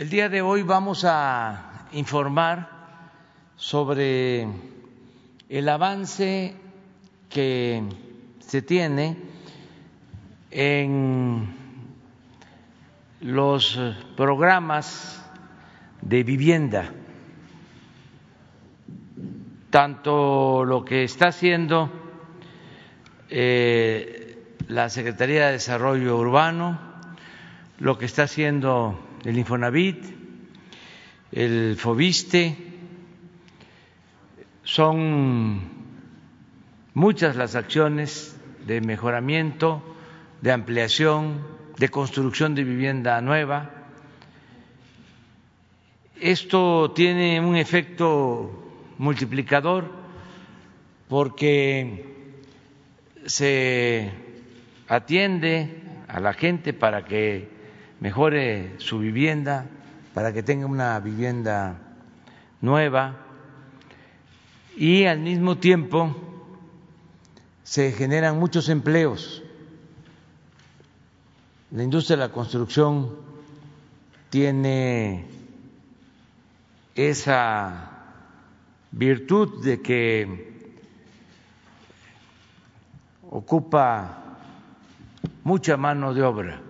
El día de hoy vamos a informar sobre el avance que se tiene en los programas de vivienda, tanto lo que está haciendo eh, la Secretaría de Desarrollo Urbano, lo que está haciendo el Infonavit, el Fobiste, son muchas las acciones de mejoramiento, de ampliación, de construcción de vivienda nueva. Esto tiene un efecto multiplicador porque se atiende a la gente para que mejore su vivienda, para que tenga una vivienda nueva y al mismo tiempo se generan muchos empleos. La industria de la construcción tiene esa virtud de que ocupa mucha mano de obra.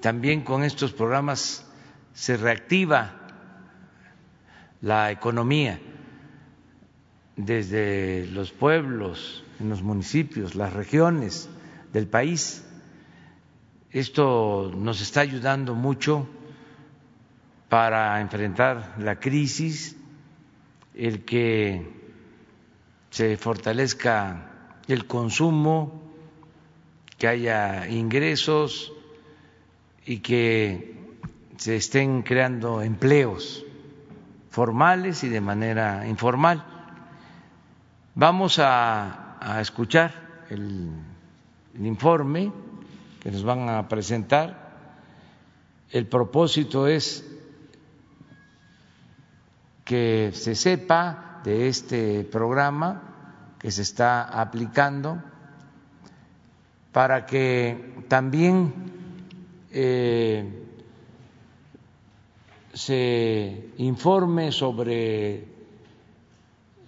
También con estos programas se reactiva la economía desde los pueblos, en los municipios, las regiones del país. Esto nos está ayudando mucho para enfrentar la crisis, el que se fortalezca el consumo, que haya ingresos y que se estén creando empleos formales y de manera informal. Vamos a, escuchar el, el informe que nos van a presentar. El propósito es que se sepa de este programa que se está aplicando para que también eh, se informe sobre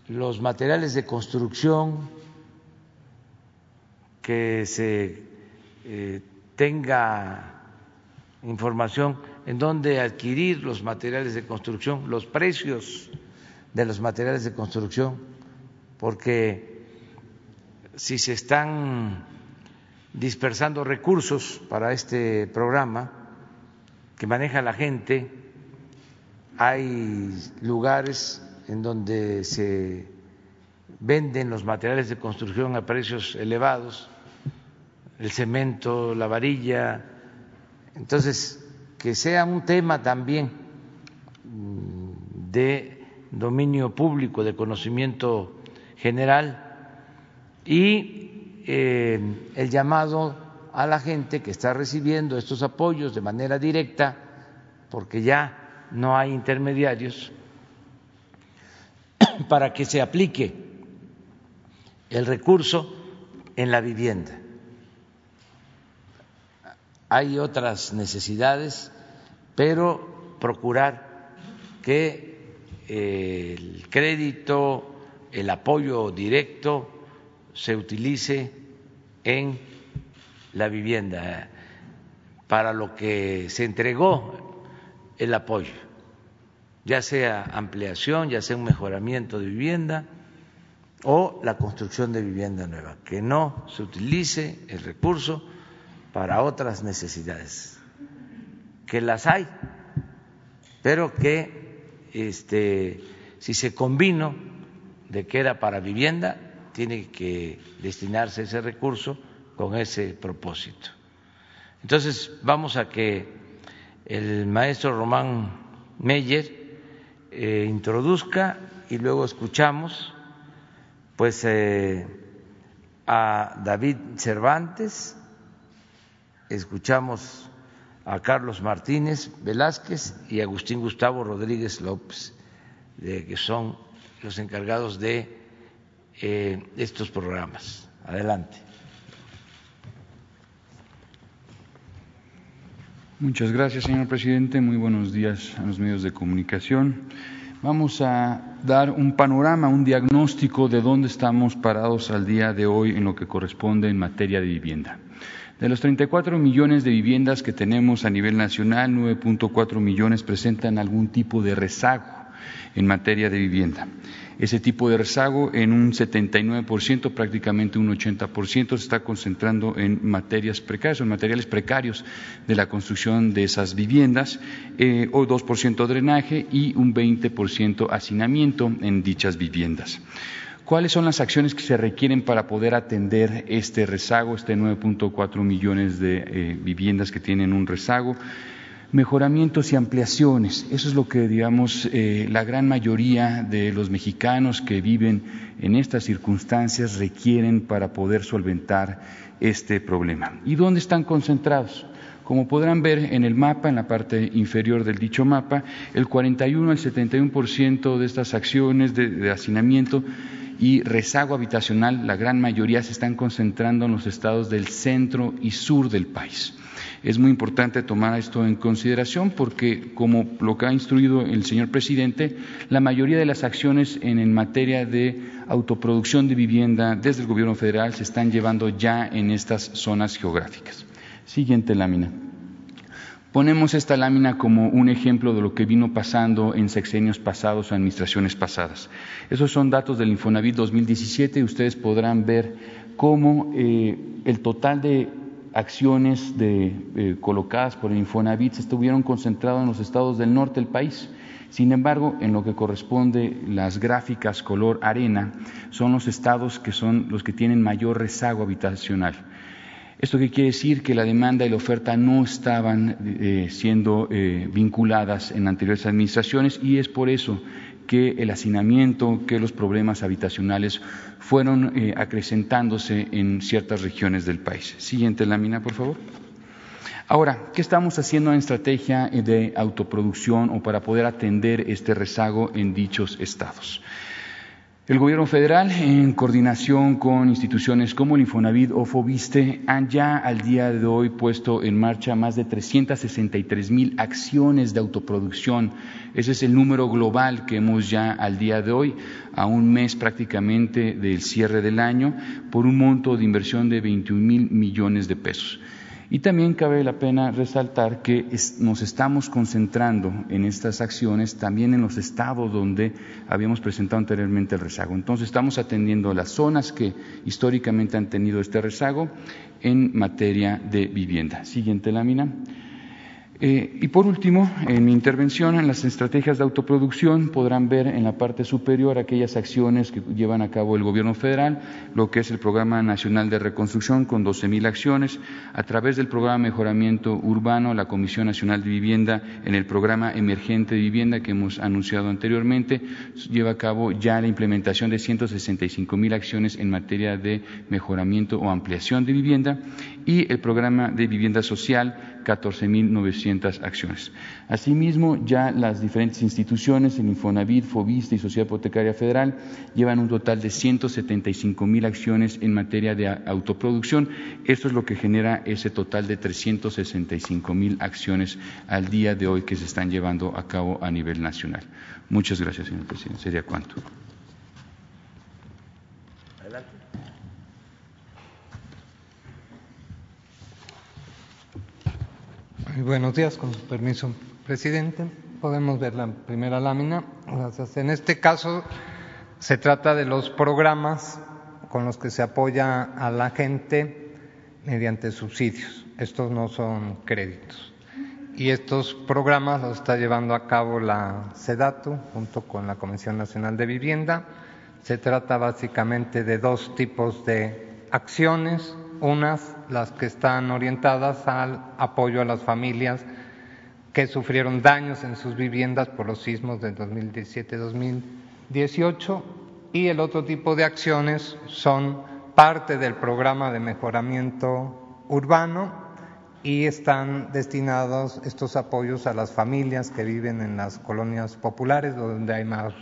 los materiales de construcción, que se eh, tenga información en dónde adquirir los materiales de construcción, los precios de los materiales de construcción, porque si se están dispersando recursos para este programa que maneja la gente, hay lugares en donde se venden los materiales de construcción a precios elevados, el cemento, la varilla, entonces que sea un tema también de dominio público, de conocimiento general y eh, el llamado a la gente que está recibiendo estos apoyos de manera directa, porque ya no hay intermediarios, para que se aplique el recurso en la vivienda. Hay otras necesidades, pero procurar que el crédito, el apoyo directo se utilice en la vivienda para lo que se entregó el apoyo, ya sea ampliación, ya sea un mejoramiento de vivienda o la construcción de vivienda nueva, que no se utilice el recurso para otras necesidades, que las hay, pero que este, si se combinó de que era para vivienda, tiene que destinarse ese recurso con ese propósito. Entonces, vamos a que el maestro Román Meyer eh, introduzca y luego escuchamos pues eh, a David Cervantes, escuchamos a Carlos Martínez Velázquez y Agustín Gustavo Rodríguez López, que son los encargados de eh, estos programas. Adelante. Muchas gracias, señor presidente. Muy buenos días a los medios de comunicación. Vamos a dar un panorama, un diagnóstico de dónde estamos parados al día de hoy en lo que corresponde en materia de vivienda. De los 34 millones de viviendas que tenemos a nivel nacional, 9.4 millones presentan algún tipo de rezago en materia de vivienda. Ese tipo de rezago en un 79%, prácticamente un 80%, se está concentrando en materias precarias, en materiales precarios de la construcción de esas viviendas, eh, o 2% drenaje y un 20% hacinamiento en dichas viviendas. ¿Cuáles son las acciones que se requieren para poder atender este rezago, este 9.4 millones de eh, viviendas que tienen un rezago? Mejoramientos y ampliaciones, eso es lo que, digamos, eh, la gran mayoría de los mexicanos que viven en estas circunstancias requieren para poder solventar este problema. ¿Y dónde están concentrados? Como podrán ver en el mapa, en la parte inferior del dicho mapa, el 41 al 71% de estas acciones de, de hacinamiento y rezago habitacional, la gran mayoría se están concentrando en los estados del centro y sur del país. Es muy importante tomar esto en consideración porque, como lo que ha instruido el señor presidente, la mayoría de las acciones en, materia de autoproducción de vivienda desde el gobierno federal se están llevando ya en estas zonas geográficas. Siguiente lámina. Ponemos esta lámina como un ejemplo de lo que vino pasando en sexenios pasados o administraciones pasadas. Esos son datos del Infonavit 2017 y ustedes podrán ver cómo eh, el total de acciones de, eh, colocadas por el Infonavit estuvieron concentrados en los estados del norte del país. Sin embargo, en lo que corresponde las gráficas color arena, son los estados que son los que tienen mayor rezago habitacional. ¿Esto qué quiere decir? Que la demanda y la oferta no estaban eh, siendo eh, vinculadas en anteriores administraciones y es por eso que el hacinamiento, que los problemas habitacionales fueron eh, acrecentándose en ciertas regiones del país. Siguiente lámina, por favor. Ahora, ¿qué estamos haciendo en estrategia de autoproducción o para poder atender este rezago en dichos estados? El Gobierno federal, en coordinación con instituciones como el Infonavit o Fobiste, han ya al día de hoy puesto en marcha más de 363 mil acciones de autoproducción. Ese es el número global que hemos ya al día de hoy, a un mes prácticamente del cierre del año, por un monto de inversión de 21 mil millones de pesos. Y también cabe la pena resaltar que nos estamos concentrando en estas acciones también en los estados donde habíamos presentado anteriormente el rezago. Entonces estamos atendiendo las zonas que históricamente han tenido este rezago en materia de vivienda. Siguiente lámina. Eh, y por último, en mi intervención en las estrategias de autoproducción podrán ver en la parte superior aquellas acciones que llevan a cabo el Gobierno federal, lo que es el Programa Nacional de Reconstrucción con 12.000 acciones, a través del Programa Mejoramiento Urbano, la Comisión Nacional de Vivienda, en el Programa Emergente de Vivienda que hemos anunciado anteriormente, lleva a cabo ya la implementación de 165.000 acciones en materia de mejoramiento o ampliación de vivienda y el Programa de Vivienda Social 14.900 acciones. Asimismo, ya las diferentes instituciones, el Infonavit, Fobista y Sociedad Hipotecaria Federal, llevan un total de 175.000 acciones en materia de autoproducción. Esto es lo que genera ese total de 365.000 acciones al día de hoy que se están llevando a cabo a nivel nacional. Muchas gracias, señor presidente. Sería cuánto. Buenos días, con su permiso, presidente. Podemos ver la primera lámina. En este caso se trata de los programas con los que se apoya a la gente mediante subsidios. Estos no son créditos. Y estos programas los está llevando a cabo la SEDATU junto con la Comisión Nacional de Vivienda. Se trata básicamente de dos tipos de acciones unas las que están orientadas al apoyo a las familias que sufrieron daños en sus viviendas por los sismos del 2017-2018 y el otro tipo de acciones son parte del programa de mejoramiento urbano y están destinados estos apoyos a las familias que viven en las colonias populares donde hay más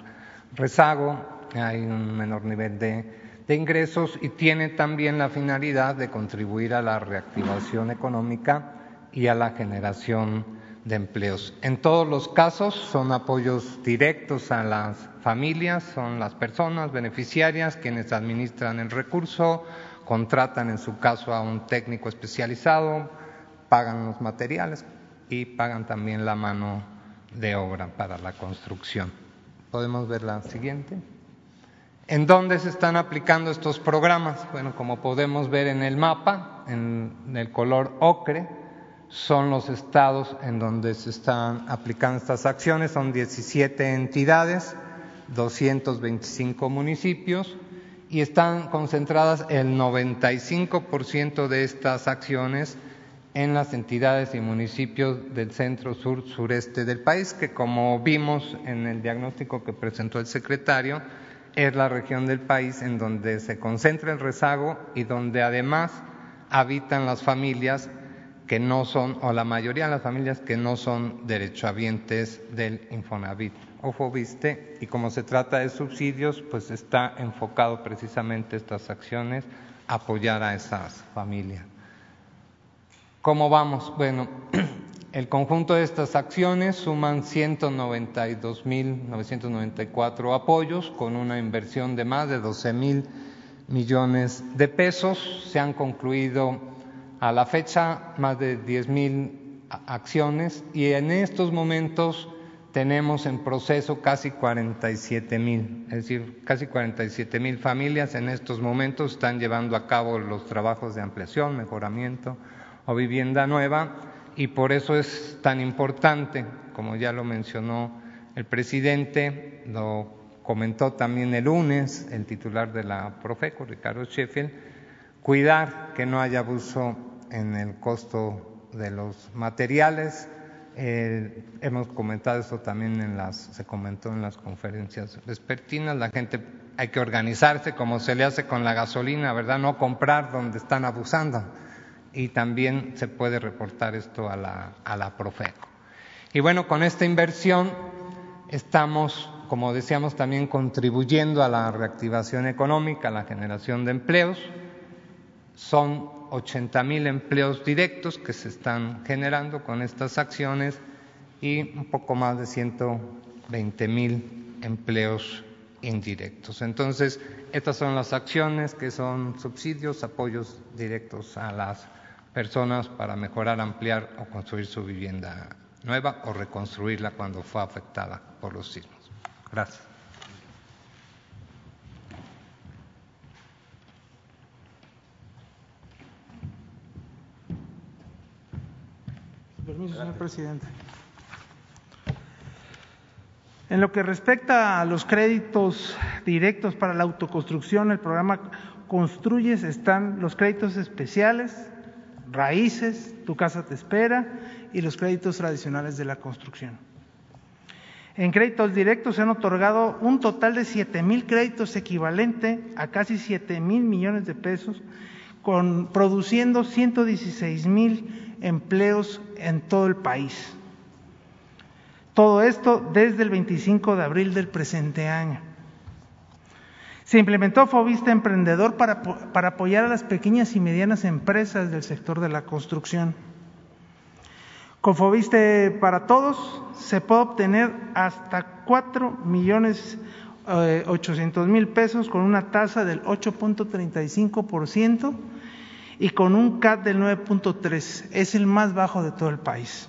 rezago, hay un menor nivel de de ingresos y tiene también la finalidad de contribuir a la reactivación económica y a la generación de empleos. En todos los casos son apoyos directos a las familias, son las personas beneficiarias quienes administran el recurso, contratan en su caso a un técnico especializado, pagan los materiales y pagan también la mano de obra para la construcción. Podemos ver la siguiente. ¿En dónde se están aplicando estos programas? Bueno, como podemos ver en el mapa, en el color ocre, son los estados en donde se están aplicando estas acciones, son 17 entidades, 225 municipios y están concentradas el 95% de estas acciones en las entidades y municipios del centro sur sureste del país, que como vimos en el diagnóstico que presentó el secretario, es la región del país en donde se concentra el rezago y donde además habitan las familias que no son, o la mayoría de las familias que no son derechohabientes del Infonavit o Fobiste, y como se trata de subsidios, pues está enfocado precisamente estas acciones apoyar a esas familias. ¿Cómo vamos? Bueno, el conjunto de estas acciones suman 192.994 apoyos con una inversión de más de 12 mil millones de pesos. Se han concluido a la fecha más de 10 mil acciones y en estos momentos tenemos en proceso casi 47 mil, es decir, casi 47 mil familias en estos momentos están llevando a cabo los trabajos de ampliación, mejoramiento, o vivienda nueva y por eso es tan importante, como ya lo mencionó el presidente, lo comentó también el lunes el titular de la Profeco, Ricardo Sheffield, cuidar que no haya abuso en el costo de los materiales. Eh, hemos comentado esto también en las, se comentó en las conferencias vespertinas, la gente hay que organizarse como se le hace con la gasolina, ¿verdad? No comprar donde están abusando y también se puede reportar esto a la, a la Profeco. Y bueno, con esta inversión estamos, como decíamos, también contribuyendo a la reactivación económica, a la generación de empleos. Son 80 mil empleos directos que se están generando con estas acciones y un poco más de 120 mil empleos indirectos. Entonces, estas son las acciones que son subsidios, apoyos directos a las personas para mejorar, ampliar o construir su vivienda nueva o reconstruirla cuando fue afectada por los sismos. Gracias. Permiso, señor presidente. En lo que respecta a los créditos directos para la autoconstrucción, el programa Construyes están los créditos especiales, raíces, tu casa te espera y los créditos tradicionales de la construcción. En créditos directos se han otorgado un total de siete mil créditos equivalente a casi siete mil millones de pesos, produciendo 116 mil empleos en todo el país. Todo esto desde el 25 de abril del presente año. Se implementó Fovista Emprendedor para, para, apoyar a las pequeñas y medianas empresas del sector de la construcción. Con Foviste para Todos se puede obtener hasta 4 millones eh, 800 mil pesos con una tasa del 8.35% y con un CAT del 9.3. Es el más bajo de todo el país.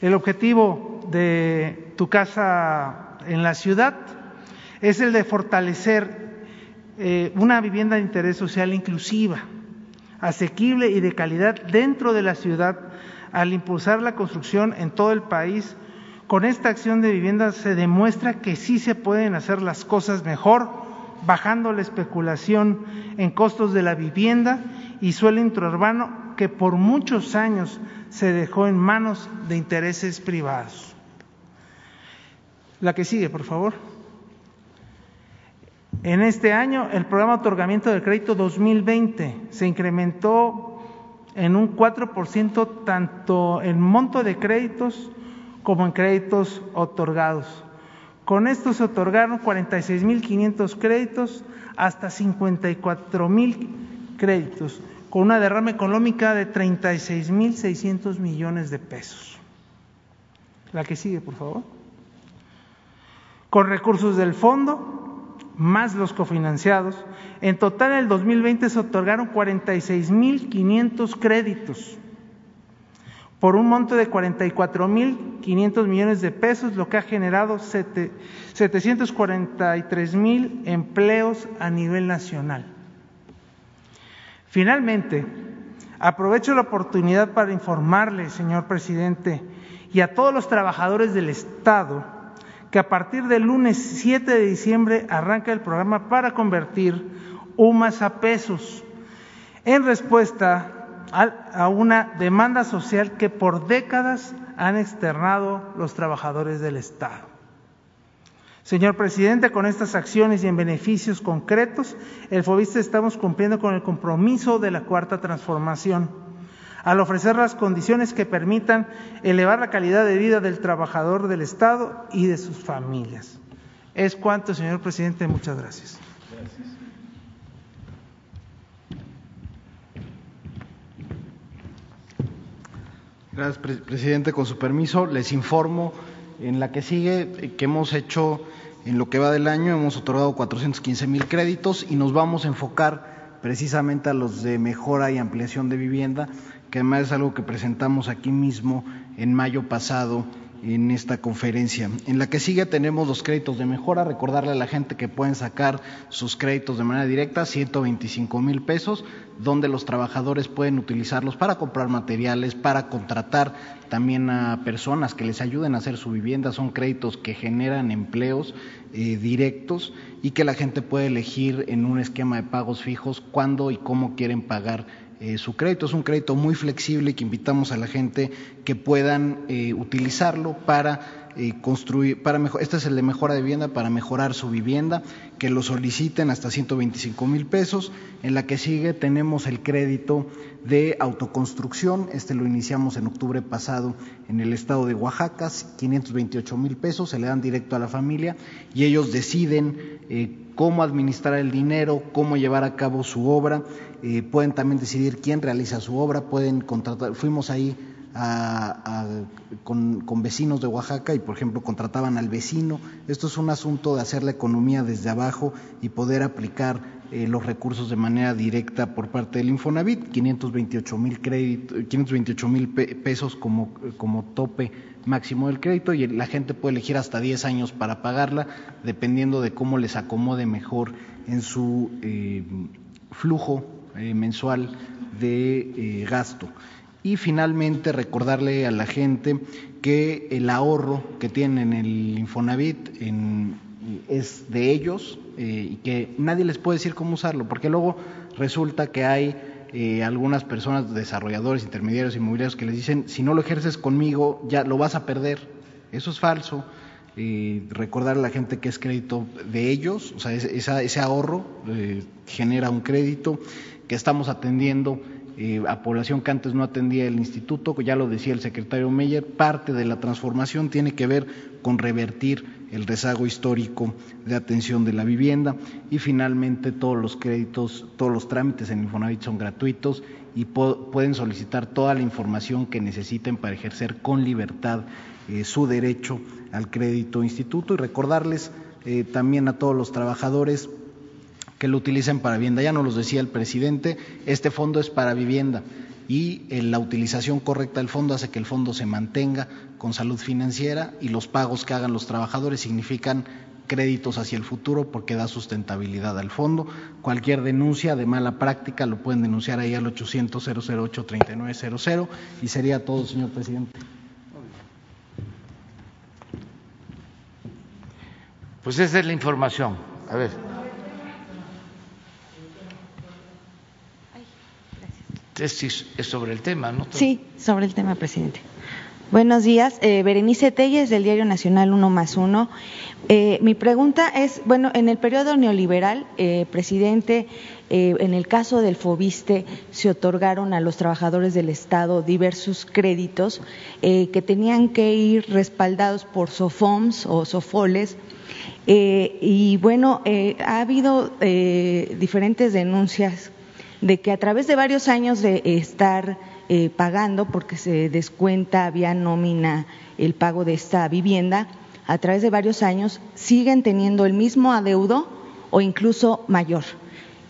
El objetivo de tu casa en la ciudad es el de fortalecer eh, una vivienda de interés social inclusiva, asequible y de calidad dentro de la ciudad al impulsar la construcción en todo el país. Con esta acción de vivienda se demuestra que sí se pueden hacer las cosas mejor, bajando la especulación en costos de la vivienda y suelo intraurbano que por muchos años se dejó en manos de intereses privados. La que sigue, por favor. En este año, el programa de otorgamiento del crédito 2020 se incrementó en un 4% tanto en monto de créditos como en créditos otorgados. Con esto se otorgaron 46.500 créditos hasta 54.000 créditos, con una derrama económica de 36.600 millones de pesos. La que sigue, por favor. Con recursos del fondo, más los cofinanciados, en total en el 2020 se otorgaron 46.500 créditos por un monto de 44.500 millones de pesos, lo que ha generado 743.000 empleos a nivel nacional. Finalmente, aprovecho la oportunidad para informarle, señor presidente, y a todos los trabajadores del Estado que a partir del lunes 7 de diciembre arranca el programa para convertir UMAS a pesos en respuesta a una demanda social que por décadas han externado los trabajadores del Estado. Señor presidente, con estas acciones y en beneficios concretos, el FOBISTE estamos cumpliendo con el compromiso de la cuarta transformación al ofrecer las condiciones que permitan elevar la calidad de vida del trabajador del Estado y de sus familias. Es cuanto, señor presidente. Muchas gracias. Gracias, presidente. Con su permiso, les informo en la que sigue que hemos hecho en lo que va del año hemos otorgado 415 mil créditos y nos vamos a enfocar precisamente a los de mejora y ampliación de vivienda, que además es algo que presentamos aquí mismo en mayo pasado en esta conferencia. En la que sigue tenemos los créditos de mejora, recordarle a la gente que pueden sacar sus créditos de manera directa, 125 mil pesos, donde los trabajadores pueden utilizarlos para comprar materiales, para contratar también a personas que les ayuden a hacer su vivienda. Son créditos que generan empleos eh, directos y que la gente puede elegir en un esquema de pagos fijos cuándo y cómo quieren pagar eh, su crédito. Es un crédito muy flexible que invitamos a la gente que puedan eh, utilizarlo para construir, para mejor, este es el de mejora de vivienda, para mejorar su vivienda, que lo soliciten hasta 125 mil pesos. En la que sigue tenemos el crédito de autoconstrucción, este lo iniciamos en octubre pasado en el estado de Oaxaca, 528 mil pesos, se le dan directo a la familia y ellos deciden eh, cómo administrar el dinero, cómo llevar a cabo su obra, eh, pueden también decidir quién realiza su obra, pueden contratar, fuimos ahí con, vecinos de Oaxaca y, por ejemplo, contrataban al vecino. Esto es un asunto de hacer la economía desde abajo y poder aplicar eh, los recursos de manera directa por parte del Infonavit, 528 mil 528 mil pesos como, como tope máximo del crédito y la gente puede elegir hasta 10 años para pagarla, dependiendo de cómo les acomode mejor en su eh, flujo eh, mensual de gasto. Y finalmente recordarle a la gente que el ahorro que tienen en el Infonavit es de ellos eh, y que nadie les puede decir cómo usarlo, porque luego resulta que hay eh, algunas personas, desarrolladores, intermediarios inmobiliarios que les dicen, si no lo ejerces conmigo, ya lo vas a perder. Eso es falso. Eh, recordar a la gente que es crédito de ellos, o sea, ese ahorro genera un crédito que estamos atendiendo a población que antes no atendía el instituto, ya lo decía el secretario Meyer, parte de la transformación tiene que ver con revertir el rezago histórico de atención de la vivienda y finalmente todos los créditos, todos los trámites en Infonavit son gratuitos y pueden solicitar toda la información que necesiten para ejercer con libertad eh, su derecho al crédito instituto y recordarles eh, también a todos los trabajadores que lo utilicen para vivienda. Ya nos lo decía el presidente, este fondo es para vivienda y eh, la utilización correcta del fondo hace que el fondo se mantenga con salud financiera y los pagos que hagan los trabajadores significan créditos hacia el futuro porque da sustentabilidad al fondo. Cualquier denuncia de mala práctica lo pueden denunciar ahí al 800 008 3900 y sería todo, señor presidente. Pues esa es la información. A ver. Es, sobre el tema, ¿no? Sí, sobre el tema, presidente. Buenos días, eh, Berenice Telles del Diario Nacional Uno más Uno. Eh, mi pregunta es, bueno, en el periodo neoliberal, eh, presidente, en el caso del FOBISTE se otorgaron a los trabajadores del Estado diversos créditos que tenían que ir respaldados por SOFOMS o SOFOLES. y bueno, ha habido diferentes denuncias de que a través de varios años de estar eh, pagando, porque se descuenta vía nómina el pago de esta vivienda, a través de varios años siguen teniendo el mismo adeudo o incluso mayor.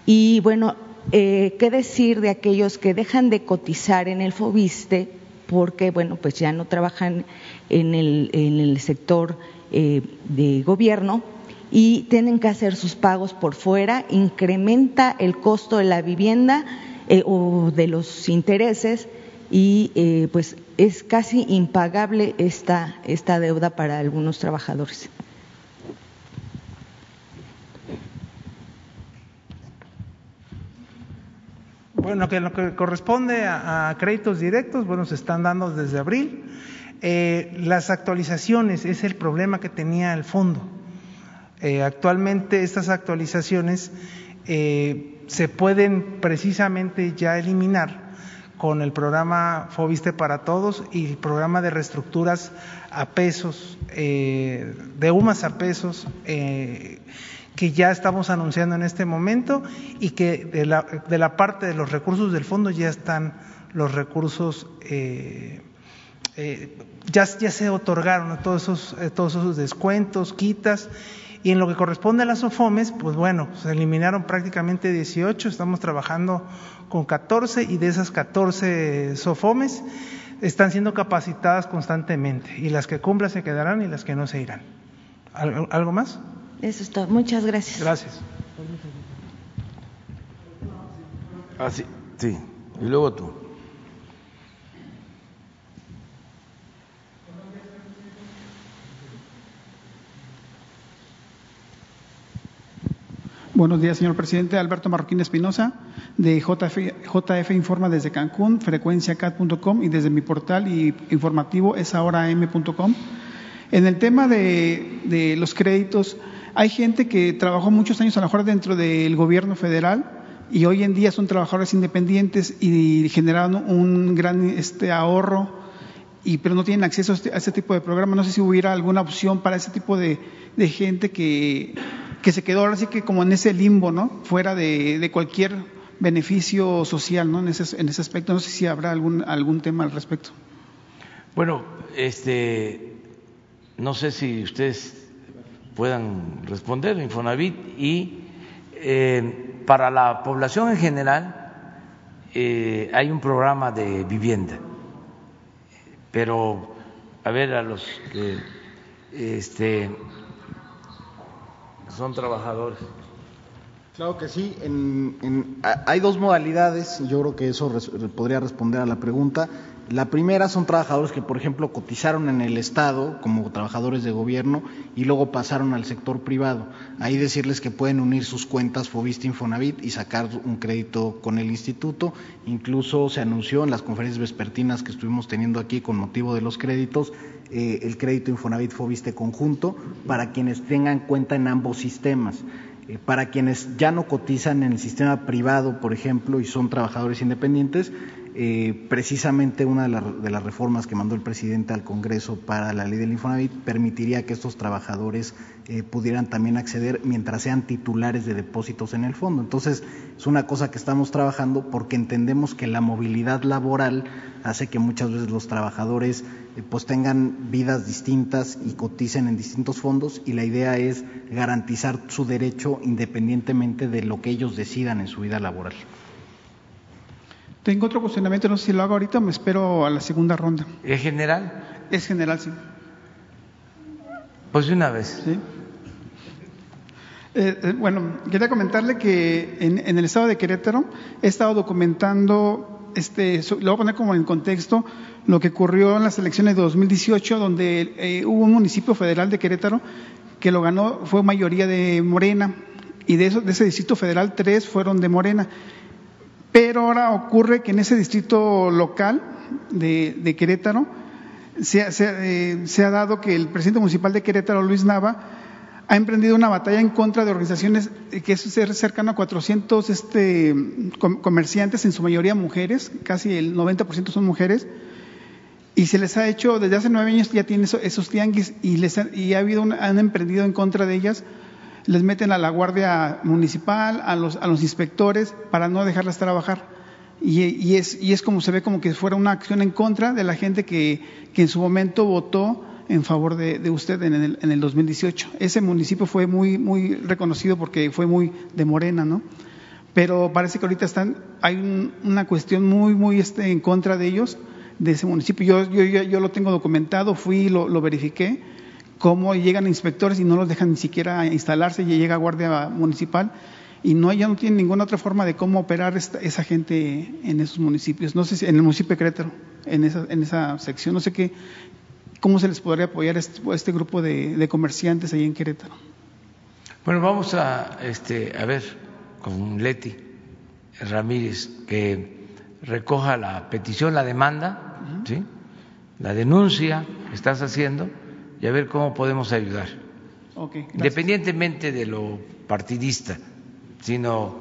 Y bueno, eh, ¿qué decir de aquellos que dejan de cotizar en el FOBISTE porque, bueno, pues ya no trabajan en el, en el sector eh, de gobierno y tienen que hacer sus pagos por fuera, incrementa el costo de la vivienda eh, o de los intereses y eh, pues es casi impagable esta, esta deuda para algunos trabajadores. Bueno, que lo que corresponde a, créditos directos, bueno, se están dando desde abril. Eh, las actualizaciones es el problema que tenía el fondo. Eh, actualmente estas actualizaciones eh, se pueden precisamente ya eliminar con el programa Fobiste para Todos y el programa de reestructuras a pesos, de UMAS a pesos que ya estamos anunciando en este momento y que de la, parte de los recursos del fondo ya están los recursos, eh, eh, ya, ya, se otorgaron todos esos, eh, todos esos descuentos, quitas. Y en lo que corresponde a las OFOMES, pues bueno, se eliminaron prácticamente 18, estamos trabajando con 14 y de esas 14 SOFOMES están siendo capacitadas constantemente y las que cumplan se quedarán y las que no se irán. ¿Algo más? Eso es todo. Muchas gracias. Gracias. Ah, sí, sí. Y luego tú. Buenos días, señor presidente. Alberto Marroquín Espinosa, de JF, Informa desde Cancún, frecuenciacat.com y desde mi portal y informativo es ahora m.com. En el tema de, de los créditos, hay gente que trabajó muchos años a lo mejor dentro del gobierno federal y hoy en día son trabajadores independientes y generaron un gran este, ahorro, y, pero no tienen acceso a este, este tipo de programas. No sé si hubiera alguna opción para ese tipo de, gente que, que, se quedó ahora sí que como en ese limbo, ¿no? Fuera de, de cualquier beneficio social, ¿no? En ese, aspecto. No sé si habrá algún, algún tema al respecto. Bueno, este, no sé si ustedes puedan responder, Infonavit, y eh, para la población en general eh, hay un programa de vivienda, pero a ver a los que este, son trabajadores. Claro que sí. hay dos modalidades, yo creo que eso podría responder a la pregunta. La primera son trabajadores que, por ejemplo, cotizaron en el Estado como trabajadores de gobierno y luego pasaron al sector privado. Ahí decirles que pueden unir sus cuentas Fobiste Infonavit y sacar un crédito con el instituto. Incluso se anunció en las conferencias vespertinas que estuvimos teniendo aquí con motivo de los créditos eh, el crédito Infonavit Fobiste conjunto para quienes tengan cuenta en ambos sistemas. Eh, para quienes ya no cotizan en el sistema privado, por ejemplo, y son trabajadores independientes, eh, precisamente una de, las reformas que mandó el presidente al Congreso para la ley del Infonavit permitiría que estos trabajadores eh, pudieran también acceder mientras sean titulares de depósitos en el fondo. Entonces, es una cosa que estamos trabajando porque entendemos que la movilidad laboral hace que muchas veces los trabajadores eh, pues tengan vidas distintas y coticen en distintos fondos y la idea es garantizar su derecho independientemente de lo que ellos decidan en su vida laboral. Tengo otro cuestionamiento, no sé si lo hago ahorita o me espero a la segunda ronda. ¿Es general? Es general, sí. Pues de una vez. Sí. Eh, eh, bueno, quería comentarle que en, el estado de Querétaro he estado documentando, este, lo voy a poner como en contexto, lo que ocurrió en las elecciones de 2018, donde eh, hubo un municipio federal de Querétaro que lo ganó, fue mayoría de Morena, y de, eso, de ese distrito federal tres fueron de Morena. Pero ahora ocurre que en ese distrito local de, Querétaro eh, se, ha dado que el presidente municipal de Querétaro, Luis Nava, ha emprendido una batalla en contra de organizaciones que es cercano a 400 este, comerciantes, en su mayoría mujeres, casi el 90% son mujeres, y se les ha hecho, desde hace nueve años ya tienen esos, tianguis y, les y ha habido han emprendido en contra de ellas les meten a la guardia municipal, a los, a los inspectores, para no dejarlas trabajar. Y, y, es, y es como se ve como que fuera una acción en contra de la gente que, que en su momento votó en favor de, de usted en el, en el 2018. Ese municipio fue muy, muy reconocido porque fue muy de Morena, ¿no? Pero parece que ahorita están, hay un, una cuestión muy, muy este, en contra de ellos, de ese municipio. Yo, yo, yo, lo tengo documentado, fui, lo, lo verifiqué, cómo llegan inspectores y no los dejan ni siquiera instalarse, y llega guardia municipal y no ya no tienen ninguna otra forma de cómo operar esta, esa gente en esos municipios. No sé si en el municipio de Querétaro, en esa, en esa sección, no sé qué, cómo se les podría apoyar a este, a este grupo de, de, comerciantes ahí en Querétaro. Bueno, vamos a, este, a ver con Leti Ramírez que recoja la petición, la demanda, uh -huh. ¿sí? la denuncia que estás haciendo y a ver cómo podemos ayudar. Okay, Independientemente de lo partidista, sino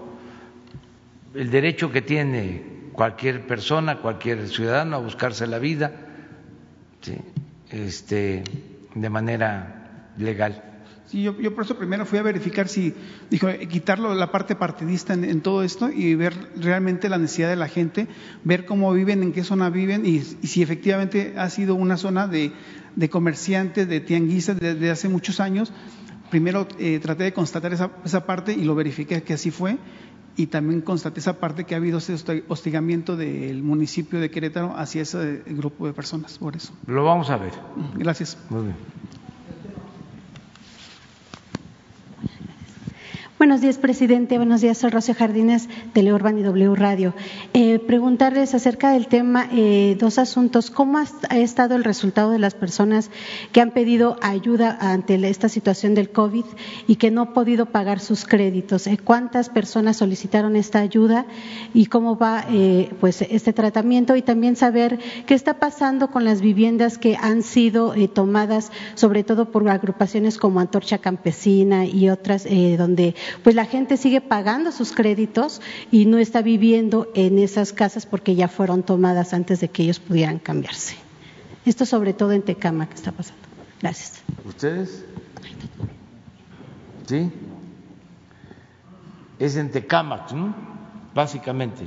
el derecho que tiene cualquier persona, cualquier ciudadano a buscarse la vida ¿sí? este, de manera legal. Sí, yo, yo, por eso primero fui a verificar si, dijo, quitarlo la parte partidista en, en, todo esto y ver realmente la necesidad de la gente, ver cómo viven, en qué zona viven y, y si efectivamente ha sido una zona de, de comerciantes, de tianguistas desde hace muchos años. Primero eh, traté de constatar esa, esa parte y lo verifiqué que así fue y también constaté esa parte que ha habido ese hostigamiento del municipio de Querétaro hacia ese grupo de personas, por eso. Lo vamos a ver. Gracias. Muy bien. Buenos días, presidente. Buenos días, soy Rocío Jardines de Leorban y W Radio. Eh, preguntarles acerca del tema, eh, dos asuntos. ¿Cómo ha, estado el resultado de las personas que han pedido ayuda ante esta situación del COVID y que no han podido pagar sus créditos? Eh, ¿Cuántas personas solicitaron esta ayuda y cómo va pues este tratamiento? Y también saber qué está pasando con las viviendas que han sido tomadas, sobre todo por agrupaciones como Antorcha Campesina y otras, donde pues la gente sigue pagando sus créditos y no está viviendo en esas casas porque ya fueron tomadas antes de que ellos pudieran cambiarse. Esto sobre todo en Tecama que está pasando. Gracias. ¿Ustedes? ¿Sí? Es en Tecámac, ¿no? Básicamente.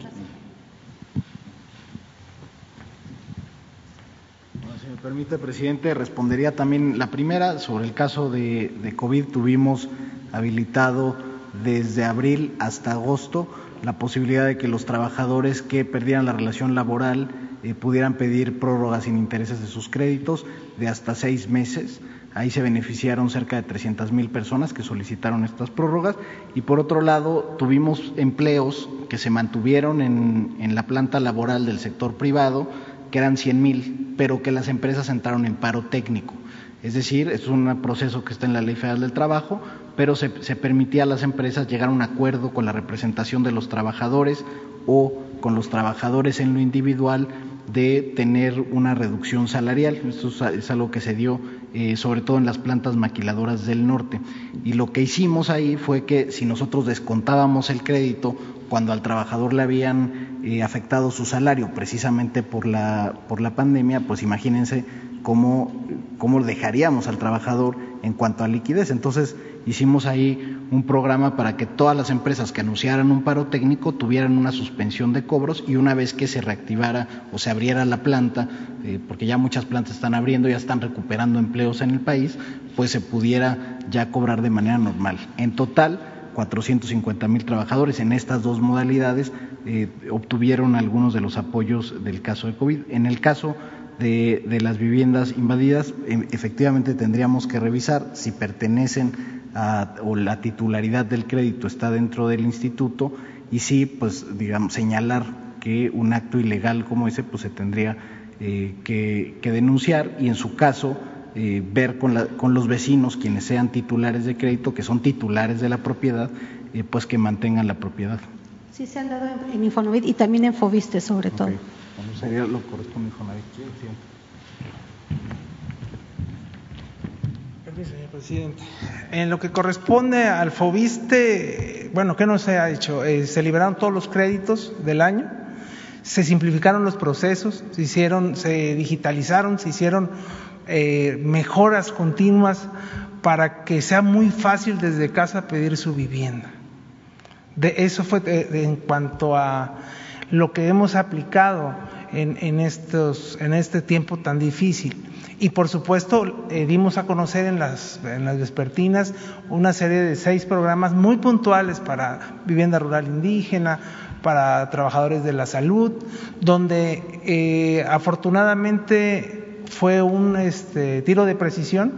Si me permite, presidente, respondería también la primera sobre el caso de, de COVID. Tuvimos habilitado desde abril hasta agosto la posibilidad de que los trabajadores que perdieran la relación laboral eh, pudieran pedir prórrogas sin intereses de sus créditos de hasta seis meses. Ahí se beneficiaron cerca de 300 mil personas que solicitaron estas prórrogas. Y por otro lado, tuvimos empleos que se mantuvieron en, en la planta laboral del sector privado, que eran 100 mil, pero que las empresas entraron en paro técnico. Es decir, es un proceso que está en la Ley Federal del Trabajo, pero se, permitía a las empresas llegar a un acuerdo con la representación de los trabajadores o con los trabajadores en lo individual de tener una reducción salarial. Esto es algo que se dio eh, sobre todo en las plantas maquiladoras del norte. Y lo que hicimos ahí fue que si nosotros descontábamos el crédito cuando al trabajador le habían eh, afectado su salario precisamente por la, por la pandemia, pues imagínense cómo, cómo dejaríamos al trabajador en cuanto a liquidez. Entonces hicimos ahí un programa para que todas las empresas que anunciaran un paro técnico tuvieran una suspensión de cobros y una vez que se reactivara o se abriera la planta, eh, porque ya muchas plantas están abriendo, ya están recuperando empleos en el país, pues se pudiera ya cobrar de manera normal. En total, 450 mil trabajadores en estas dos modalidades eh, obtuvieron algunos de los apoyos del caso de COVID. En el caso de, de, las viviendas invadidas, efectivamente tendríamos que revisar si pertenecen a, o la titularidad del crédito está dentro del instituto y si, pues, digamos, señalar que un acto ilegal como ese, pues se tendría eh, que, que, denunciar y en su caso eh, ver con, la, con, los vecinos, quienes sean titulares de crédito, que son titulares de la propiedad, eh, pues que mantengan la propiedad. Sí, se han dado en, en Infonavit y también en Fobiste sobre okay. todo. Sería lo. Señor presidente. En lo que corresponde al FOBISTE, bueno, ¿qué no se ha hecho? Eh, se liberaron todos los créditos del año, se simplificaron los procesos, se hicieron, se digitalizaron, se hicieron eh, mejoras continuas para que sea muy fácil desde casa pedir su vivienda. De eso fue en cuanto a lo que hemos aplicado en, estos, en este tiempo tan difícil. Y por supuesto, eh, dimos a conocer en las, en las vespertinas una serie de seis programas muy puntuales para vivienda rural indígena, para trabajadores de la salud, donde eh, afortunadamente fue un este, tiro de precisión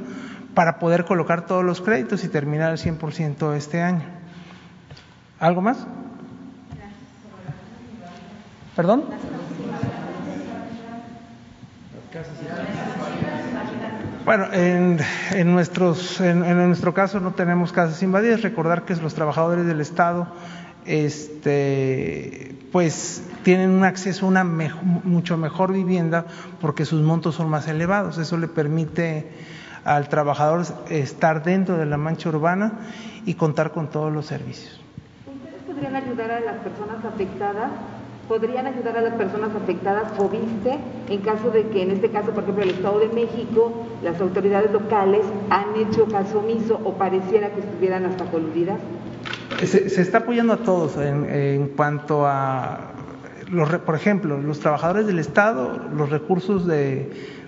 para poder colocar todos los créditos y terminar el 100% este año. ¿Algo más? ¿Perdón? Bueno, en, nuestros, en, nuestro caso no tenemos casas invadidas. Recordar que los trabajadores del Estado, este, pues tienen un acceso a una mucho mejor vivienda porque sus montos son más elevados. Eso le permite al trabajador estar dentro de la mancha urbana y contar con todos los servicios. ¿Ustedes podrían ayudar a las personas afectadas podrían ayudar a las personas afectadas o viste en caso de que, en este caso, por ejemplo, el Estado de México, las autoridades locales han hecho caso omiso o pareciera que estuvieran hasta coludidas? Se, está apoyando a todos en, cuanto a, los, por ejemplo, los trabajadores del Estado, los recursos de,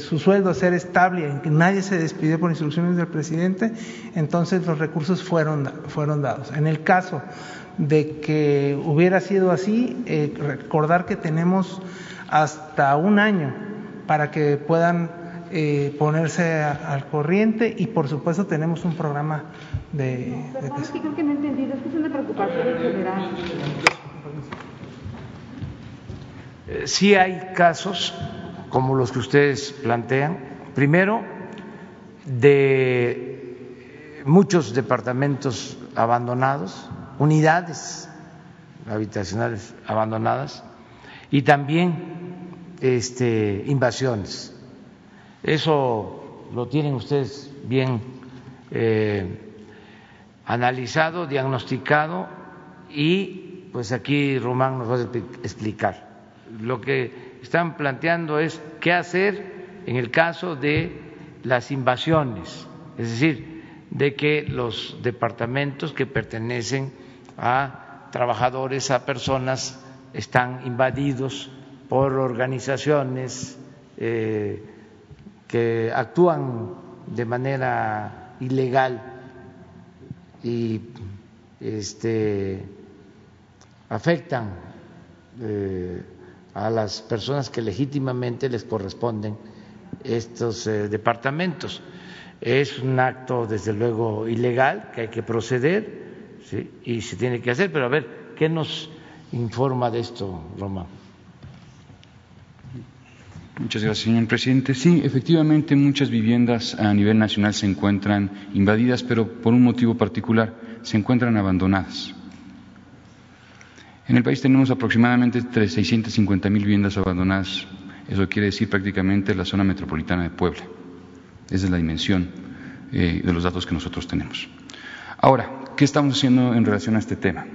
su sueldo ser estable, en que nadie se despidió por instrucciones del presidente, entonces los recursos fueron, fueron dados. En el caso de que hubiera sido así, eh, recordar que tenemos hasta un año para que puedan eh, ponerse al corriente y por supuesto tenemos un programa de... Perdón, es que creo que no he entendido, es que es una preocupación en general. Eh, sí hay casos como los que ustedes plantean. Primero, de muchos departamentos abandonados, unidades habitacionales abandonadas y también este, invasiones. Eso lo tienen ustedes bien eh, analizado, diagnosticado y pues aquí Román nos va a explicar. Lo que están planteando es qué hacer en el caso de las invasiones, es decir, de que los departamentos que pertenecen a trabajadores, a personas, están invadidos por organizaciones eh, que actúan de manera ilegal y este, afectan eh, a las personas que legítimamente les corresponden estos eh, departamentos. Es un acto, desde luego, ilegal que hay que proceder y se tiene que hacer. Pero a ver, ¿qué nos informa de esto, Roma? Muchas gracias, señor presidente. Sí, efectivamente, muchas viviendas a nivel nacional se encuentran invadidas, pero por un motivo particular, se encuentran abandonadas. En el país tenemos aproximadamente 650 mil viviendas abandonadas. Eso quiere decir prácticamente la zona metropolitana de Puebla. Esa es la dimensión eh, de los datos que nosotros tenemos. Ahora, ¿qué estamos haciendo en relación a este tema?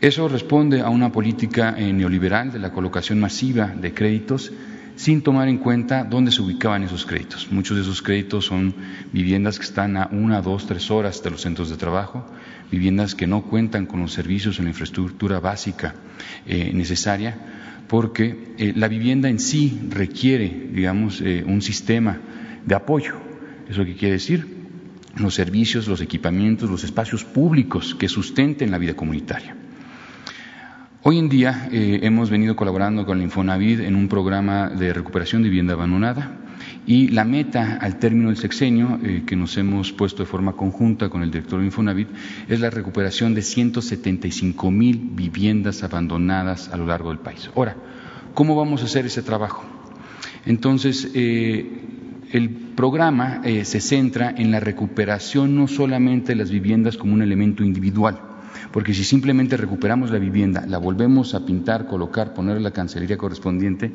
Eso responde a una política eh, neoliberal de la colocación masiva de créditos sin tomar en cuenta dónde se ubicaban esos créditos. Muchos de esos créditos son viviendas que están a una, dos, tres horas de los centros de trabajo, viviendas que no cuentan con los servicios o la infraestructura básica eh, necesaria, porque eh, la vivienda en sí requiere, digamos, un sistema de apoyo. ¿Eso qué quiere decir? Los servicios, los equipamientos, los espacios públicos que sustenten la vida comunitaria. Hoy en día eh, hemos venido colaborando con el Infonavit en un programa de recuperación de vivienda abandonada y la meta al término del sexenio eh, que nos hemos puesto de forma conjunta con el director de Infonavit es la recuperación de 175 mil viviendas abandonadas a lo largo del país. Ahora, ¿cómo vamos a hacer ese trabajo? Entonces, eh, el programa eh, se centra en la recuperación no solamente de las viviendas como un elemento individual, porque si simplemente recuperamos la vivienda, la volvemos a pintar, colocar, poner la cancelería correspondiente,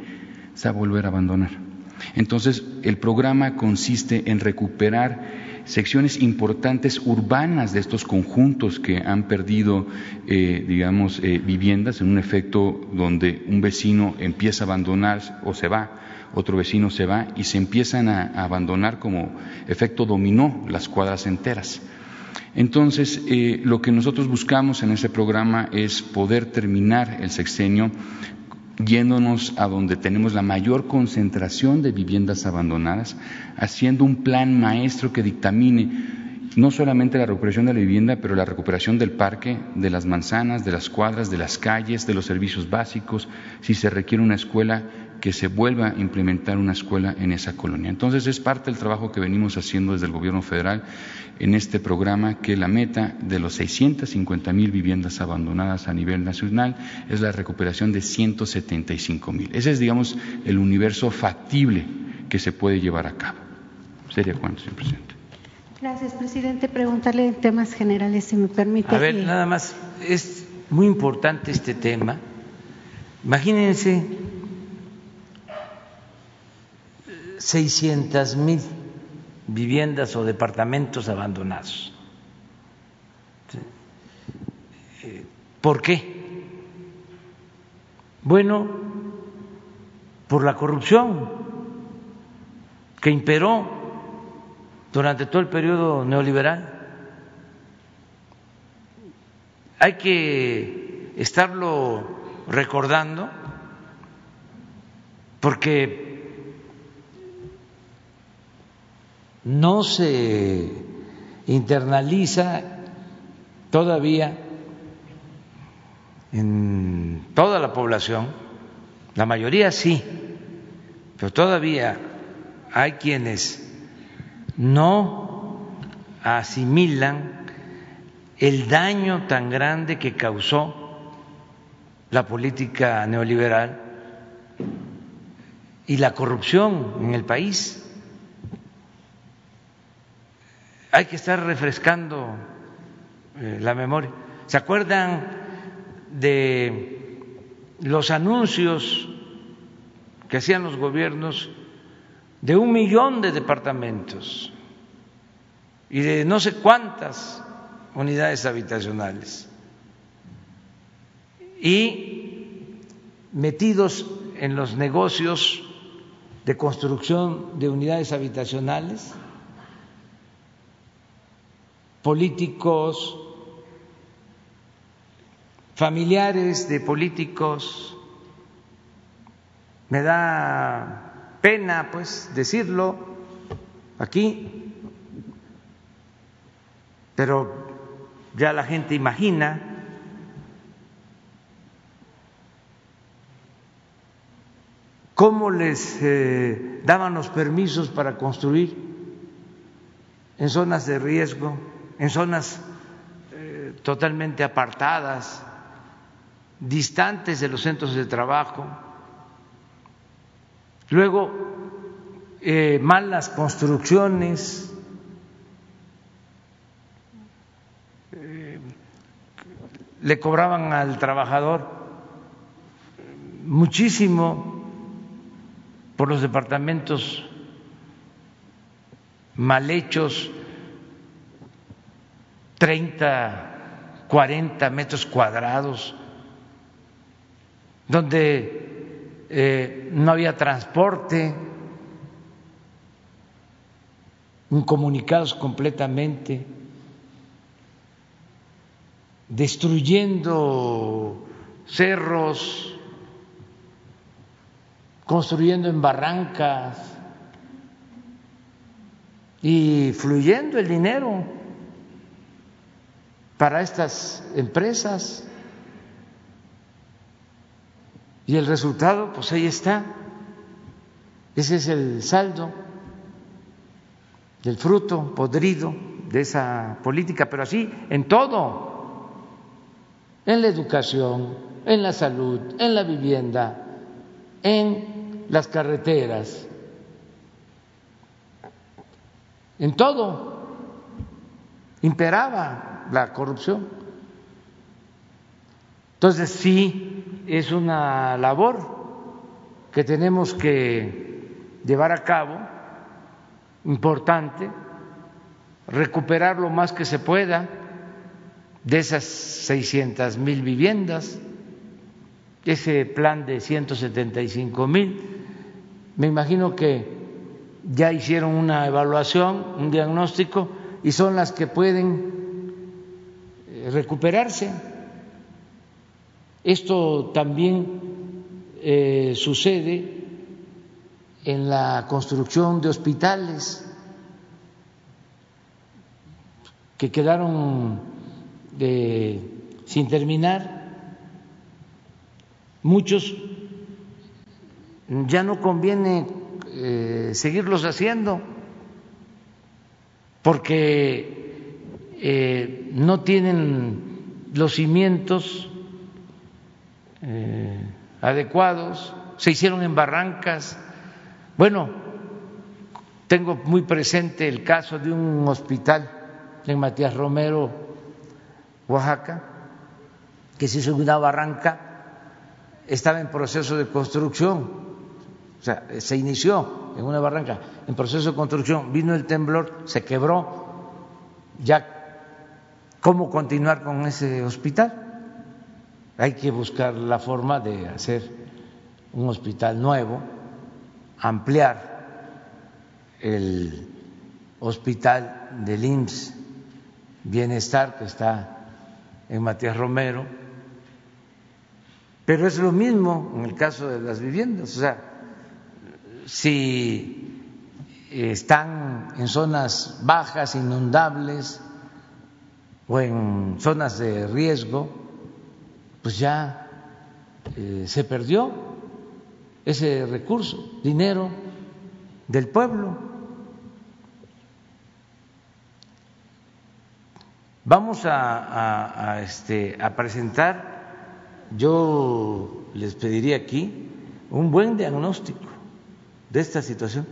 se va a volver a abandonar. Entonces, el programa consiste en recuperar secciones importantes urbanas de estos conjuntos que han perdido, eh, digamos, eh, viviendas en un efecto donde un vecino empieza a abandonar o se va, otro vecino se va y se empiezan a, abandonar como efecto dominó las cuadras enteras. Entonces, eh, lo que nosotros buscamos en ese programa es poder terminar el sexenio yéndonos a donde tenemos la mayor concentración de viviendas abandonadas, haciendo un plan maestro que dictamine no solamente la recuperación de la vivienda, pero la recuperación del parque, de las manzanas, de las cuadras, de las calles, de los servicios básicos, si se requiere una escuela, que se vuelva a implementar una escuela en esa colonia. Entonces es parte del trabajo que venimos haciendo desde el Gobierno federal en este programa que la meta de los 650 mil viviendas abandonadas a nivel nacional es la recuperación de 175 mil. Ese es, digamos, el universo factible que se puede llevar a cabo. Sería cuánto, señor presidente. Gracias, presidente. Preguntarle en temas generales, si me permite. A ver, nada más, es muy importante este tema. Imagínense 600 mil viviendas o departamentos abandonados. Eh, ¿Por qué? Bueno, por la corrupción que imperó durante todo el periodo neoliberal. Hay que estarlo recordando porque no se internaliza todavía en toda la población, la mayoría sí, pero todavía hay quienes no asimilan el daño tan grande que causó la política neoliberal y la corrupción en el país hay que estar refrescando eh, la memoria. ¿Se acuerdan de los anuncios que hacían los gobiernos de un millón de departamentos y de no sé cuántas unidades habitacionales? Y metidos en los negocios de construcción de unidades habitacionales, políticos, familiares de políticos. Me da pena, pues, decirlo aquí, pero ya la gente imagina cómo les eh, daban los permisos para construir en zonas de riesgo en zonas eh, totalmente apartadas, distantes de los centros de trabajo. Luego, eh, malas construcciones, eh, le cobraban al trabajador muchísimo por los departamentos mal hechos, 30, 40 metros cuadrados, donde eh, no había transporte, incomunicados completamente, destruyendo cerros, construyendo en barrancas y fluyendo el dinero para estas empresas. Y el resultado, pues ahí está. Ese es el saldo del fruto podrido de esa política, pero así en todo, en la educación, en la salud, en la vivienda, en las carreteras, en todo imperaba la corrupción. Entonces sí es una labor que tenemos que llevar a cabo, importante, recuperar lo más que se pueda de esas 600 mil viviendas, ese plan de 175 mil. Me imagino que ya hicieron una evaluación, un diagnóstico, y son las que pueden recuperarse. Esto también eh, sucede en la construcción de hospitales que quedaron sin terminar. Muchos ya no conviene eh, seguirlos haciendo porque eh, no tienen los cimientos eh, adecuados, se hicieron en barrancas. Bueno, tengo muy presente el caso de un hospital en Matías Romero, Oaxaca, que se hizo en una barranca, estaba en proceso de construcción, o sea, se inició en una barranca, en proceso de construcción, vino el temblor, se quebró, ya cómo continuar con ese hospital. Hay que buscar la forma de hacer un hospital nuevo, ampliar el hospital del IMSS Bienestar que está en Matías Romero, pero es lo mismo en el caso de las viviendas, o sea, si están en zonas bajas, inundables o en zonas de riesgo, pues ya eh, se perdió ese recurso, dinero del pueblo. Vamos este, a presentar, yo les pediría aquí, un buen diagnóstico de esta situación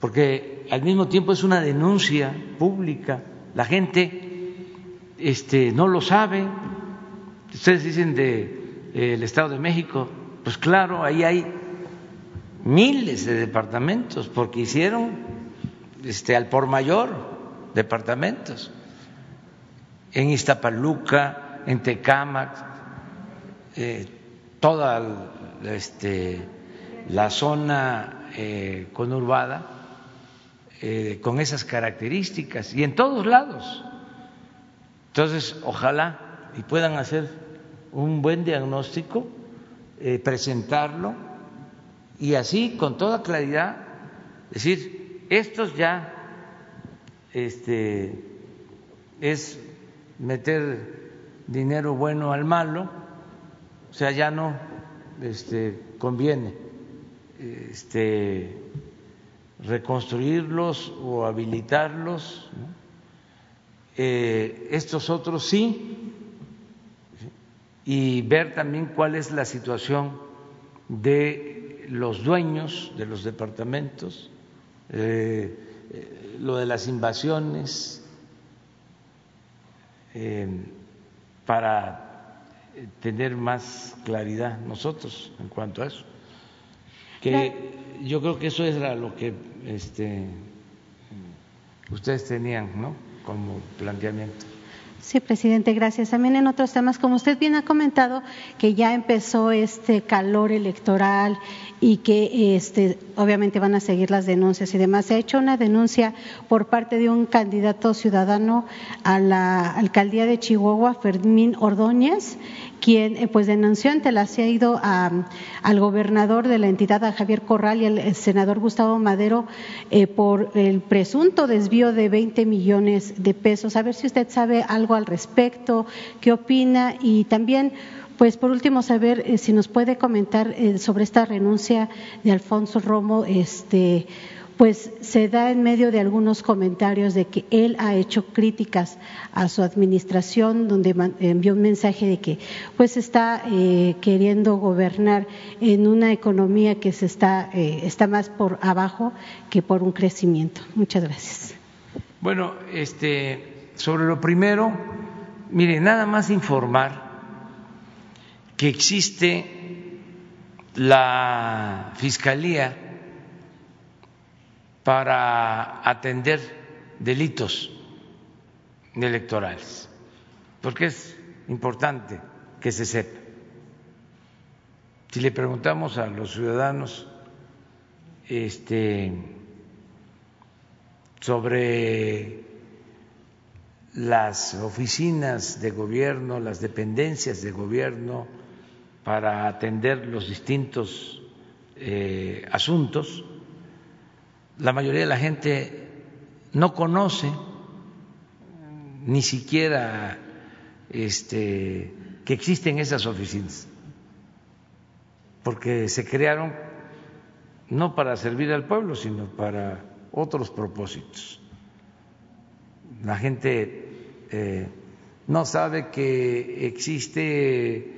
porque al mismo tiempo es una denuncia pública. La gente este, no lo sabe. Ustedes dicen de eh, Estado de México, pues claro, ahí hay miles de departamentos porque hicieron este, al por mayor departamentos en Iztapaluca, en Tecámac, eh, toda este, la zona eh, conurbada con esas características y en todos lados. Entonces, ojalá y puedan hacer un buen diagnóstico, eh, presentarlo y así con toda claridad decir, estos ya este, es meter dinero bueno al malo, o sea, ya no este, conviene este, reconstruirlos o habilitarlos. Eh, estos otros sí, y ver también cuál es la situación de los dueños de los departamentos, eh, eh, lo de las invasiones, para tener más claridad nosotros en cuanto a eso. Que yo creo que eso era lo que este, ustedes tenían ¿no? Como planteamiento. Sí, presidente, gracias. También en otros temas, como usted bien ha comentado, que ya empezó este calor electoral y que este, obviamente van a seguir las denuncias y demás. Se ha hecho una denuncia por parte de un candidato ciudadano a la alcaldía de Chihuahua, Fermín Ordóñez, quien eh, pues denunció ante la ido al gobernador de la entidad, a Javier Corral y al senador Gustavo Madero eh, por el presunto desvío de 20 millones de pesos. A ver si usted sabe algo al respecto, qué opina y también pues por último saber eh, si nos puede comentar sobre esta renuncia de Alfonso Romo, este pues se da en medio de algunos comentarios de que él ha hecho críticas a su administración, donde envió un mensaje de que pues está eh, queriendo gobernar en una economía que se está, eh, está más por abajo que por un crecimiento. Muchas gracias. Bueno, este, sobre lo primero, mire, nada más informar que existe la Fiscalía para atender delitos electorales, porque es importante que se sepa. Si le preguntamos a los ciudadanos este, sobre las oficinas de gobierno, las dependencias de gobierno para atender los distintos eh, asuntos, la mayoría de la gente no conoce ni siquiera este, que existen esas oficinas, porque se crearon no para servir al pueblo, sino para otros propósitos. La gente eh, no sabe que existe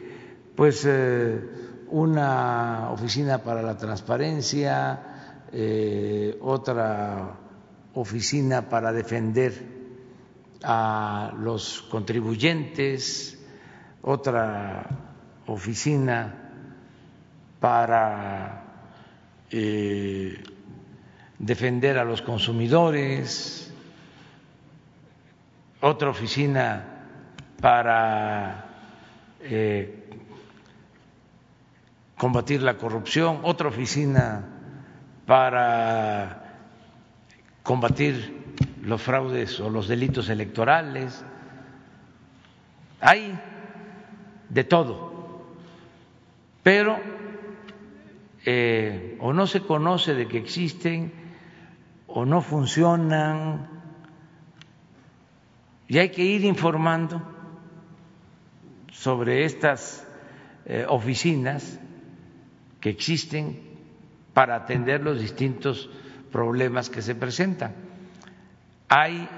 pues eh, una oficina para la transparencia, eh, otra oficina para defender a los contribuyentes, otra oficina para eh, defender a los consumidores, otra oficina para eh, combatir la corrupción, otra oficina para combatir los fraudes o los delitos electorales. Hay de todo, pero eh, o no se conoce de que existen o no funcionan y hay que ir informando sobre estas eh, oficinas que existen para atender los distintos problemas que se presentan hay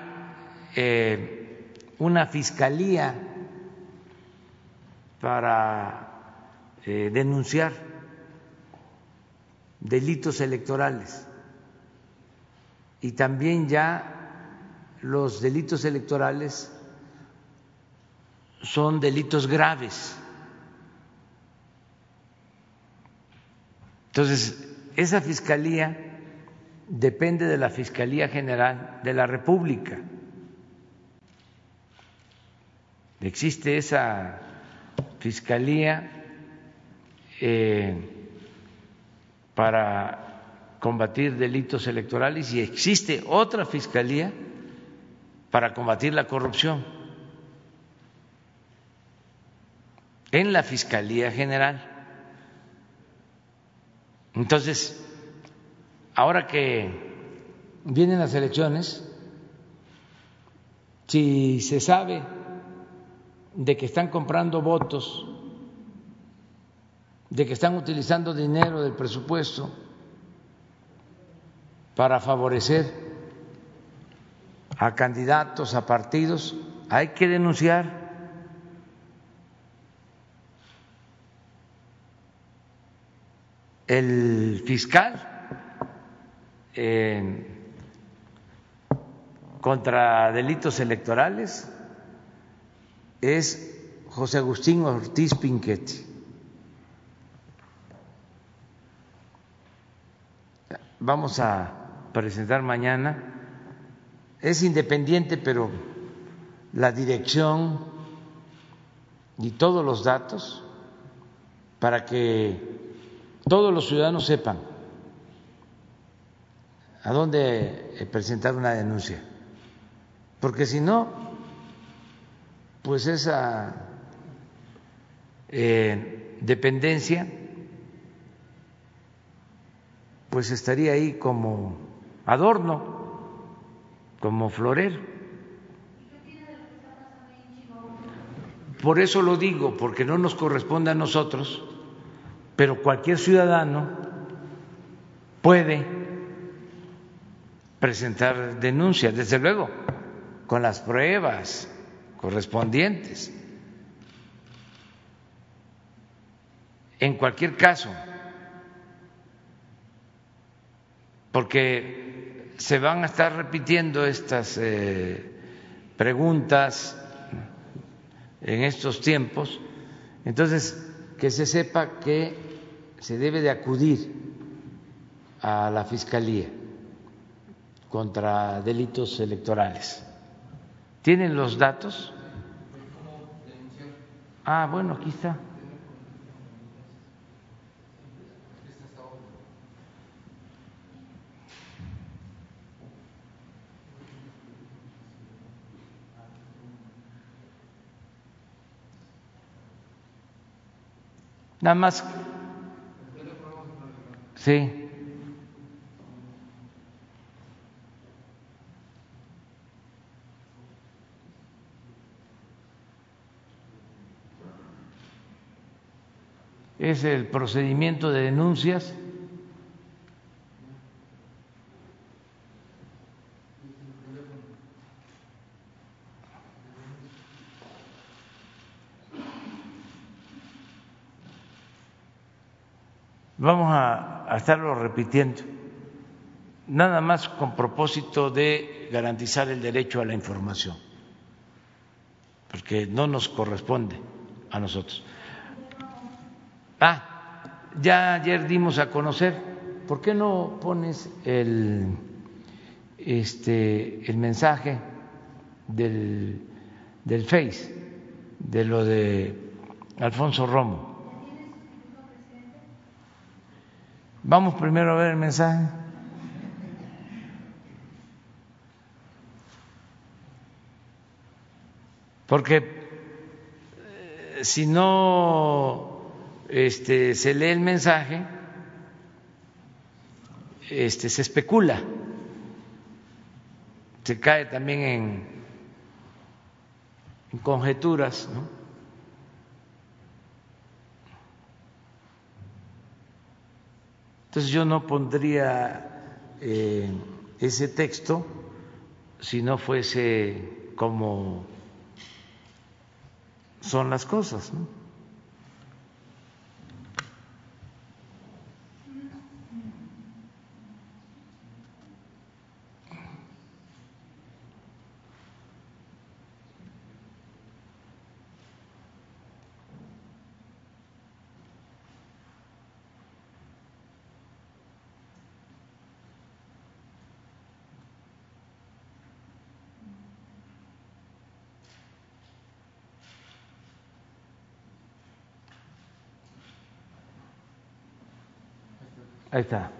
eh, una fiscalía para eh, denunciar delitos electorales y también ya los delitos electorales son delitos graves. Entonces, esa fiscalía depende de la Fiscalía General de la República. Existe esa fiscalía eh, para combatir delitos electorales y existe otra fiscalía para combatir la corrupción en la Fiscalía General. Entonces, ahora que vienen las elecciones, si se sabe de que están comprando votos, de que están utilizando dinero del presupuesto para favorecer a candidatos, a partidos, hay que denunciar. El fiscal contra delitos electorales es José Agustín Ortiz Pinquetti. Vamos a presentar mañana. Es independiente, pero la dirección y todos los datos para que todos los ciudadanos sepan a dónde eh, presentar una denuncia, porque si no, pues esa eh, dependencia pues estaría ahí como adorno, como florero. Por eso lo digo, porque no nos corresponde a nosotros, pero cualquier ciudadano puede presentar denuncias, desde luego, con las pruebas correspondientes. En cualquier caso, porque se van a estar repitiendo estas eh, preguntas en estos tiempos, entonces que se sepa que se debe de acudir a la Fiscalía contra delitos electorales. ¿Tienen los datos? Ah, bueno, aquí está. Nada más. Sí. Es el procedimiento de denuncias. Vamos a, a estarlo repitiendo, nada más con propósito de garantizar el derecho a la información, porque no nos corresponde a nosotros. Ah, ya ayer dimos a conocer, ¿por qué no pones el, este, el mensaje del, del Face, de lo de Alfonso Romo? Vamos primero a ver el mensaje. Porque eh, si no este, se lee el mensaje, este, se especula, se cae también en, en conjeturas, ¿no? Entonces yo no pondría eh, ese texto si no fuese como son las cosas. ¿no? Ahí está.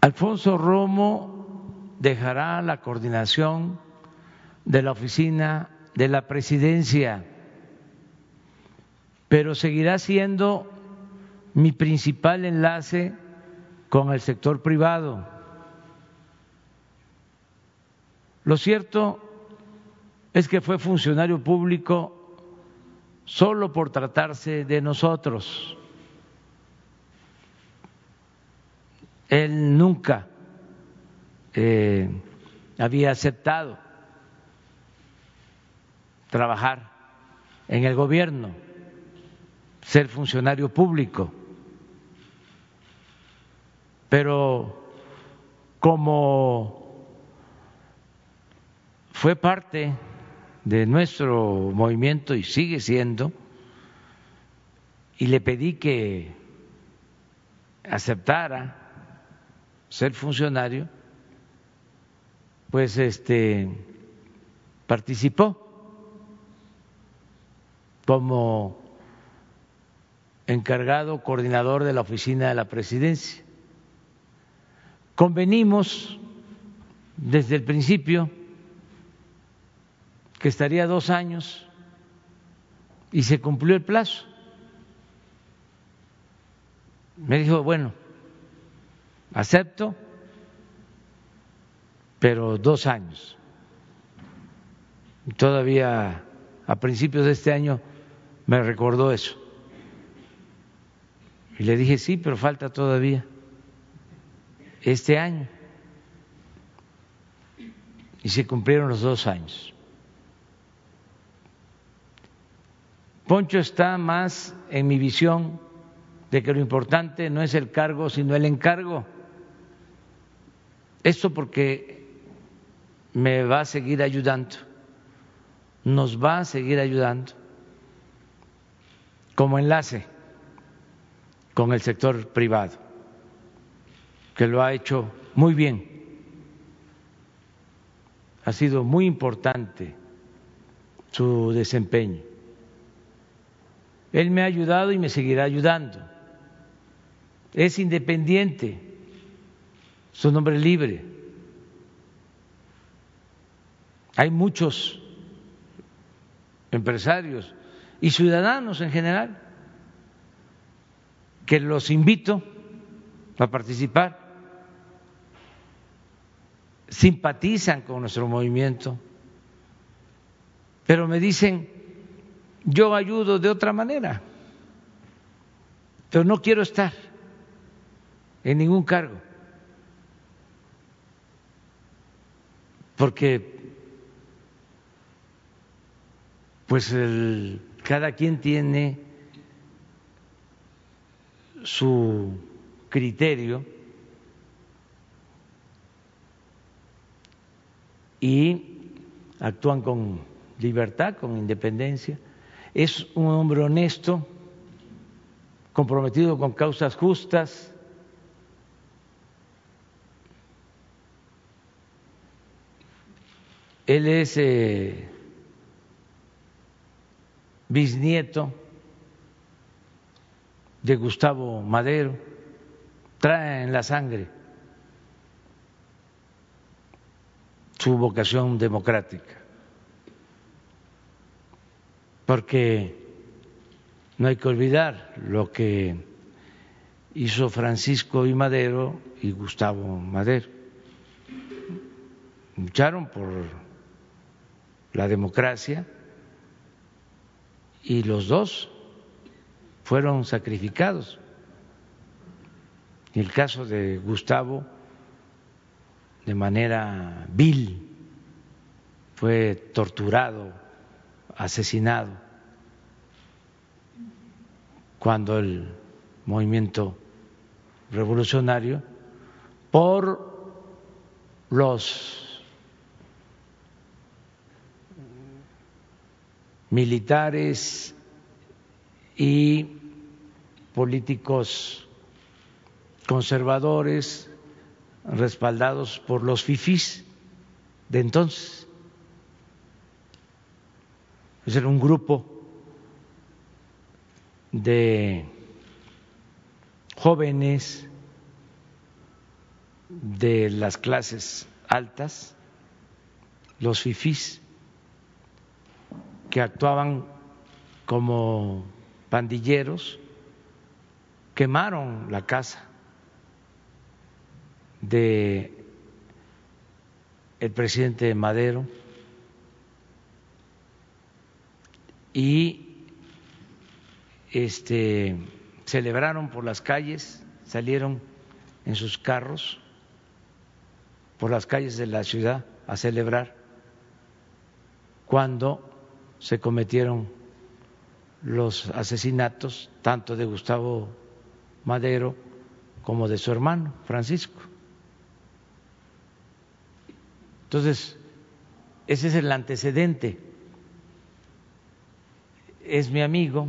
Alfonso Romo dejará la coordinación de la oficina de la presidencia, pero seguirá siendo mi principal enlace con el sector privado. Lo cierto es que fue funcionario público solo por tratarse de nosotros. Él nunca eh, había aceptado trabajar en el gobierno, ser funcionario público, pero como fue parte de nuestro movimiento y sigue siendo, y le pedí que aceptara ser funcionario, pues este participó como encargado coordinador de la oficina de la presidencia. Convenimos desde el principio que estaría dos años y se cumplió el plazo. Me dijo, bueno, acepto, pero dos años. Todavía a principios de este año me recordó eso. Y le dije, sí, pero falta todavía este año. Y se cumplieron los dos años. Poncho está más en mi visión de que lo importante no es el cargo, sino el encargo. Esto porque me va a seguir ayudando nos va a seguir ayudando como enlace con el sector privado, que lo ha hecho muy bien. Ha sido muy importante su desempeño. Él me ha ayudado y me seguirá ayudando. Es independiente, su nombre libre. Hay muchos empresarios y ciudadanos en general que los invito a participar, simpatizan con nuestro movimiento, pero me dicen, yo ayudo de otra manera, pero no quiero estar en ningún cargo, porque pues el, cada quien tiene su criterio y actúan con libertad, con independencia. Es un hombre honesto, comprometido con causas justas. Él es eh, bisnieto de Gustavo Madero, trae en la sangre su vocación democrática, porque no hay que olvidar lo que hizo Francisco y Madero y Gustavo Madero. Lucharon por la democracia y los dos fueron sacrificados. En el caso de Gustavo, de manera vil, fue torturado, asesinado, cuando el movimiento revolucionario, por los militares y políticos conservadores respaldados por los fifís de entonces. Es un grupo de jóvenes de las clases altas, los fifís, que actuaban como pandilleros, quemaron la casa de el presidente Madero y este celebraron por las calles, salieron en sus carros por las calles de la ciudad a celebrar cuando se cometieron los asesinatos tanto de Gustavo Madero como de su hermano Francisco. Entonces, ese es el antecedente. Es mi amigo.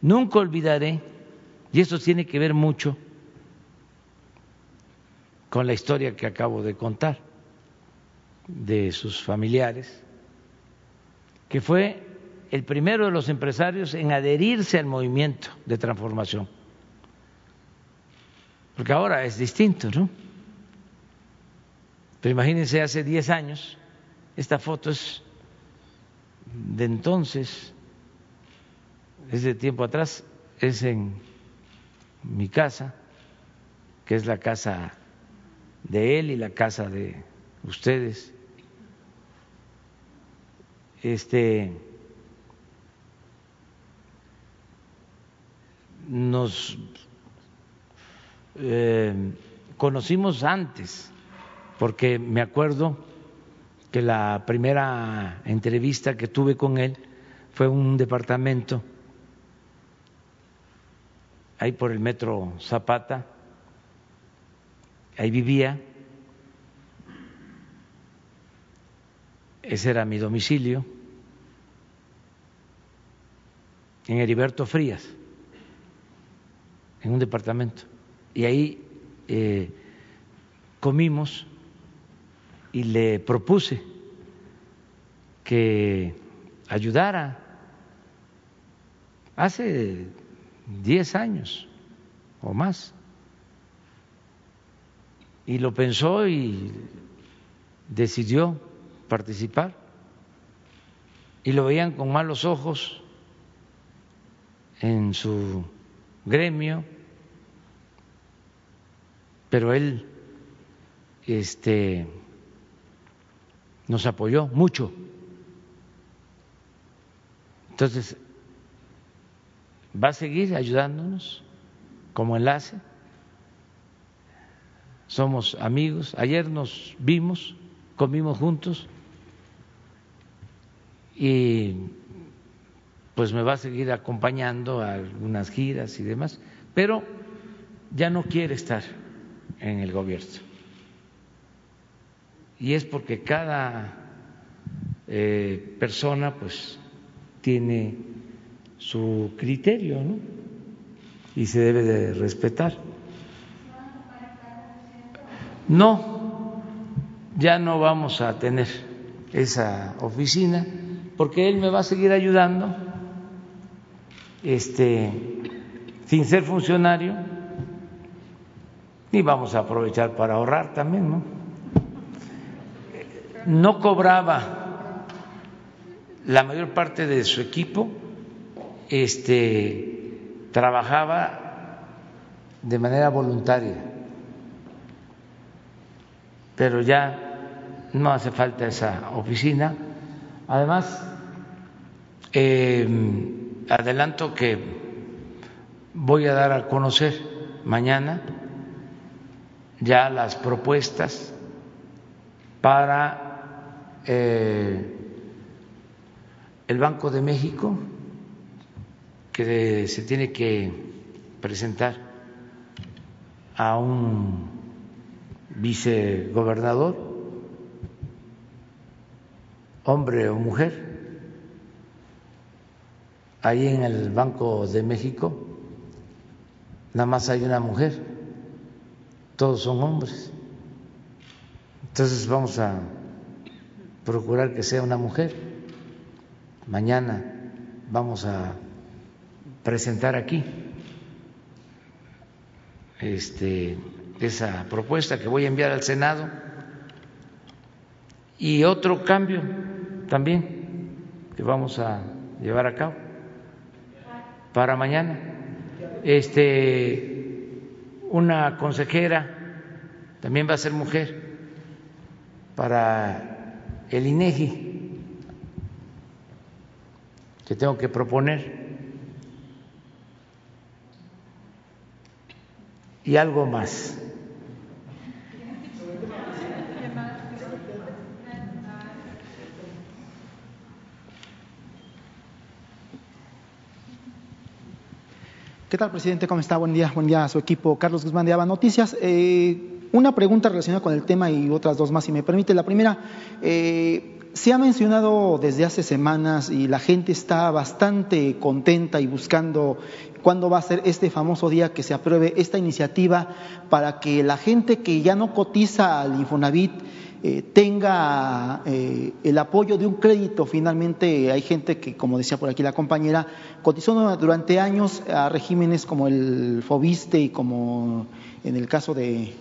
Nunca olvidaré, y esto tiene que ver mucho con la historia que acabo de contar de sus familiares, que fue el primero de los empresarios en adherirse al movimiento de transformación. Porque ahora es distinto, ¿no? Pero imagínense hace 10 años, esta foto es de entonces, es tiempo atrás, es en mi casa, que es la casa de él y la casa de ustedes. Este nos eh, conocimos antes porque me acuerdo que la primera entrevista que tuve con él fue un departamento ahí por el metro Zapata, ahí vivía, ese era mi domicilio, en Heriberto Frías, en un departamento. Y ahí eh, comimos y le propuse que ayudara hace 10 años o más. Y lo pensó y decidió participar. Y lo veían con malos ojos en su gremio, pero él este, nos apoyó mucho. Entonces, va a seguir ayudándonos como enlace. Somos amigos. Ayer nos vimos, comimos juntos y pues me va a seguir acompañando a algunas giras y demás, pero ya no quiere estar en el gobierno. Y es porque cada eh, persona pues tiene su criterio, ¿no? Y se debe de respetar. No, ya no vamos a tener esa oficina porque él me va a seguir ayudando este, sin ser funcionario, y vamos a aprovechar para ahorrar también, ¿no? No cobraba la mayor parte de su equipo, este, trabajaba de manera voluntaria, pero ya no hace falta esa oficina. Además, eh, adelanto que voy a dar a conocer mañana ya las propuestas para eh, el Banco de México que se tiene que presentar a un vicegobernador, hombre o mujer, ahí en el Banco de México nada más hay una mujer, todos son hombres. Entonces vamos a procurar que sea una mujer. Mañana vamos a presentar aquí este, esa propuesta que voy a enviar al Senado y otro cambio también que vamos a llevar a cabo para mañana. Este, una consejera también va a ser mujer para el INEGI que tengo que proponer y algo más. ¿Qué tal, presidente? ¿Cómo está? Buen día, buen día a su equipo. Carlos Guzmán de Aba Noticias. Eh, una pregunta relacionada con el tema y otras dos más, si me permite. La primera, eh, se ha mencionado desde hace semanas y la gente está bastante contenta y buscando cuándo va a ser este famoso día que se apruebe esta iniciativa para que la gente que ya no cotiza al Infonavit eh, tenga eh, el apoyo de un crédito. Finalmente hay gente que, como decía por aquí la compañera, cotizó durante años a regímenes como el Fobiste y como en el caso de,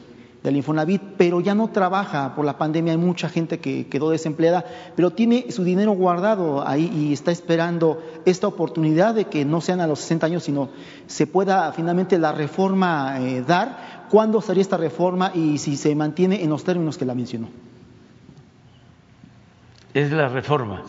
del Infonavit, pero ya no trabaja por la pandemia. Hay mucha gente que quedó desempleada, pero tiene su dinero guardado ahí y está esperando esta oportunidad de que no sean a los 60 años, sino se pueda finalmente la reforma eh, dar ¿Cuándo sería esta reforma y si se mantiene en los términos que la mencionó? Es la reforma.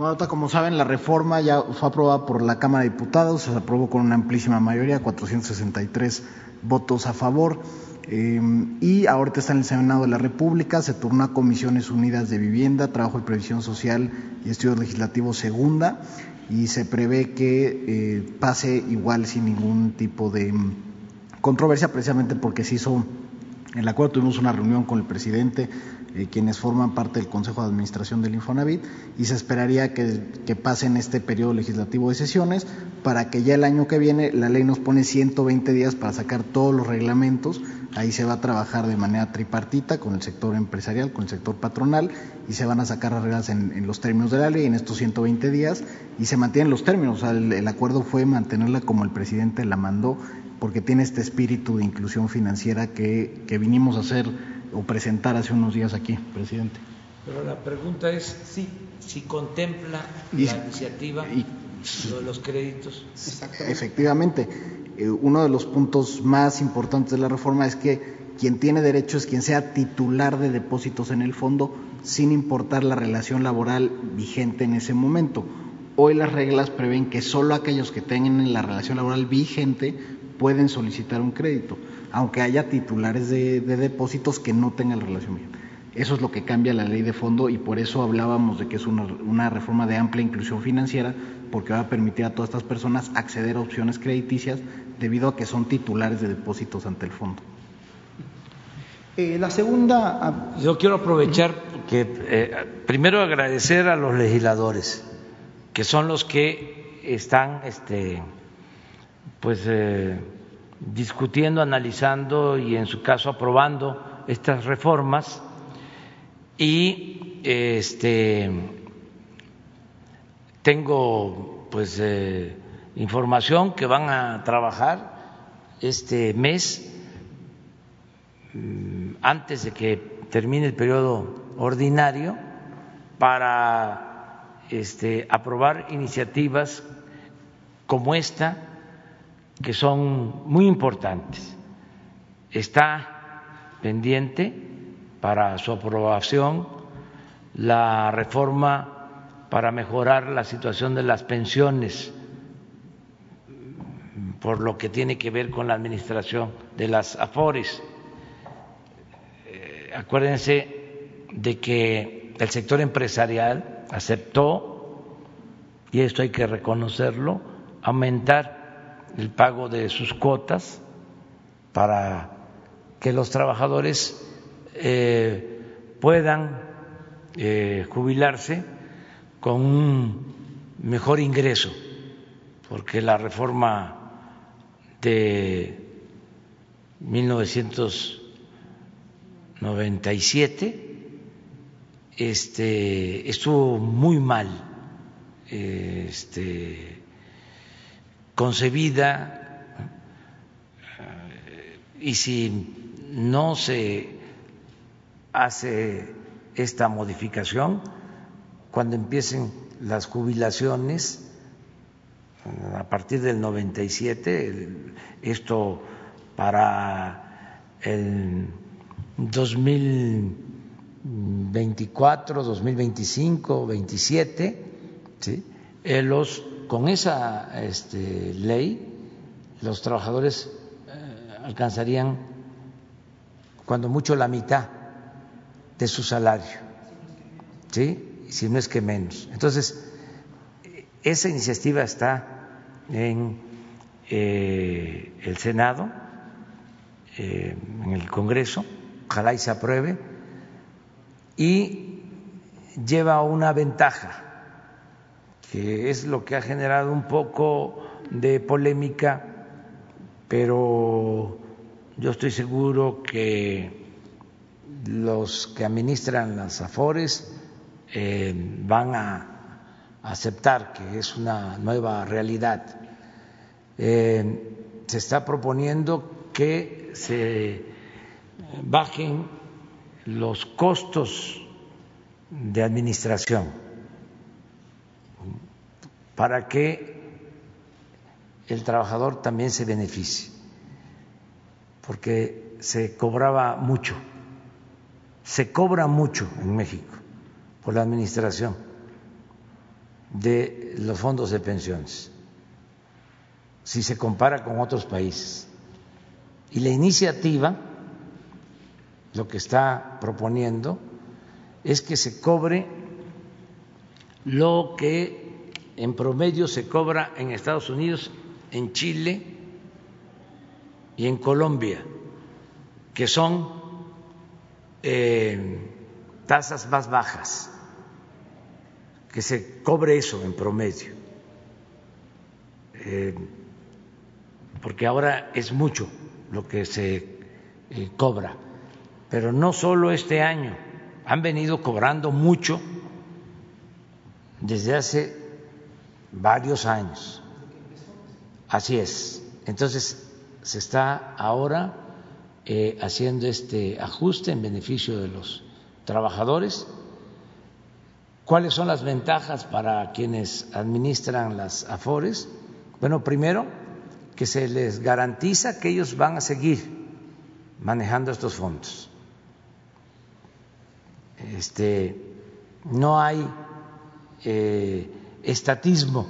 Como saben, la reforma ya fue aprobada por la Cámara de Diputados, se aprobó con una amplísima mayoría, 463 votos a favor. Eh, y ahorita está en el Senado de la República, se turnó a Comisiones Unidas de Vivienda, Trabajo y Previsión Social y Estudios Legislativos Segunda y se prevé que eh, pase igual sin ningún tipo de mm, controversia, precisamente porque se hizo el acuerdo tuvimos una reunión con el presidente, eh, quienes forman parte del Consejo de Administración del Infonavit, y se esperaría que, que pasen este periodo legislativo de sesiones para que ya el año que viene la ley nos pone 120 días para sacar todos los reglamentos. Ahí se va a trabajar de manera tripartita con el sector empresarial, con el sector patronal, y se van a sacar las reglas en, los términos de la ley en estos 120 días y se mantienen los términos. O sea, el, el acuerdo fue mantenerla como el presidente la mandó porque tiene este espíritu de inclusión financiera que, que vinimos a hacer o presentar hace unos días aquí, presidente. Pero la pregunta es si, si contempla Y- la iniciativa y- lo de los créditos. Efectivamente, eh, uno de los puntos más importantes de la reforma es que quien tiene derecho es quien sea titular de depósitos en el fondo, sin importar la relación laboral vigente en ese momento. Hoy las reglas prevén que solo aquellos que tengan la relación laboral vigente pueden solicitar un crédito, aunque haya titulares de, de depósitos que no tengan relación vigente. Eso es lo que cambia la ley de fondo y por eso hablábamos de que es una, una reforma de amplia inclusión financiera, porque va a permitir a todas estas personas acceder a opciones crediticias debido a que son titulares de depósitos ante el fondo. Eh, la segunda, ah, Yo quiero aprovechar que eh, primero agradecer a los legisladores, que son los que están este, pues, eh, discutiendo, analizando y en su caso aprobando estas reformas. Y este, tengo pues eh, información que van a trabajar este mes mm, antes de que termine el periodo ordinario para este, aprobar iniciativas como esta que son muy importantes. Está pendiente para su aprobación la reforma para mejorar la situación de las pensiones por lo que tiene que ver con la administración de las AFORES. Eh, acuérdense de que el sector empresarial aceptó, y esto hay que reconocerlo, aumentar el pago de sus cuotas para que los trabajadores eh, puedan eh, jubilarse con un mejor ingreso, porque la reforma de 1997 este, estuvo muy mal este, concebida eh, y si no se hace esta modificación, cuando empiecen las jubilaciones, a partir del 97, el- esto para el 2024, 2025, 27, ¿sí? Eh, los, con esa este, ley los trabajadores eh, alcanzarían cuando mucho la mitad de su salario, ¿sí? si no es que menos. Entonces, esa iniciativa está en eh, el Senado, eh, en el Congreso, ojalá y se apruebe, y lleva una ventaja, que es lo que ha generado un poco de polémica, pero yo estoy seguro que los que administran las AFORES eh, van a aceptar que es una nueva realidad. Eh, se está proponiendo que se bajen los costos de administración para que el trabajador también se beneficie, porque se cobraba mucho, se cobra mucho en México por la administración de los fondos de pensiones, si se compara con otros países. Y la iniciativa lo que está proponiendo es que se cobre lo que en promedio se cobra en Estados Unidos, en Chile y en Colombia, que son eh, tasas más bajas, que se cobre eso en promedio, eh, porque ahora es mucho lo que se eh, cobra, pero no solo este año, han venido cobrando mucho desde hace varios años. Así es. Entonces, se está ahora eh, haciendo este ajuste en beneficio de los trabajadores. ¿Cuáles son las ventajas para quienes administran las AFORES? Bueno, primero, que se les garantiza que ellos van a seguir manejando estos fondos. Este, no hay eh, estatismo,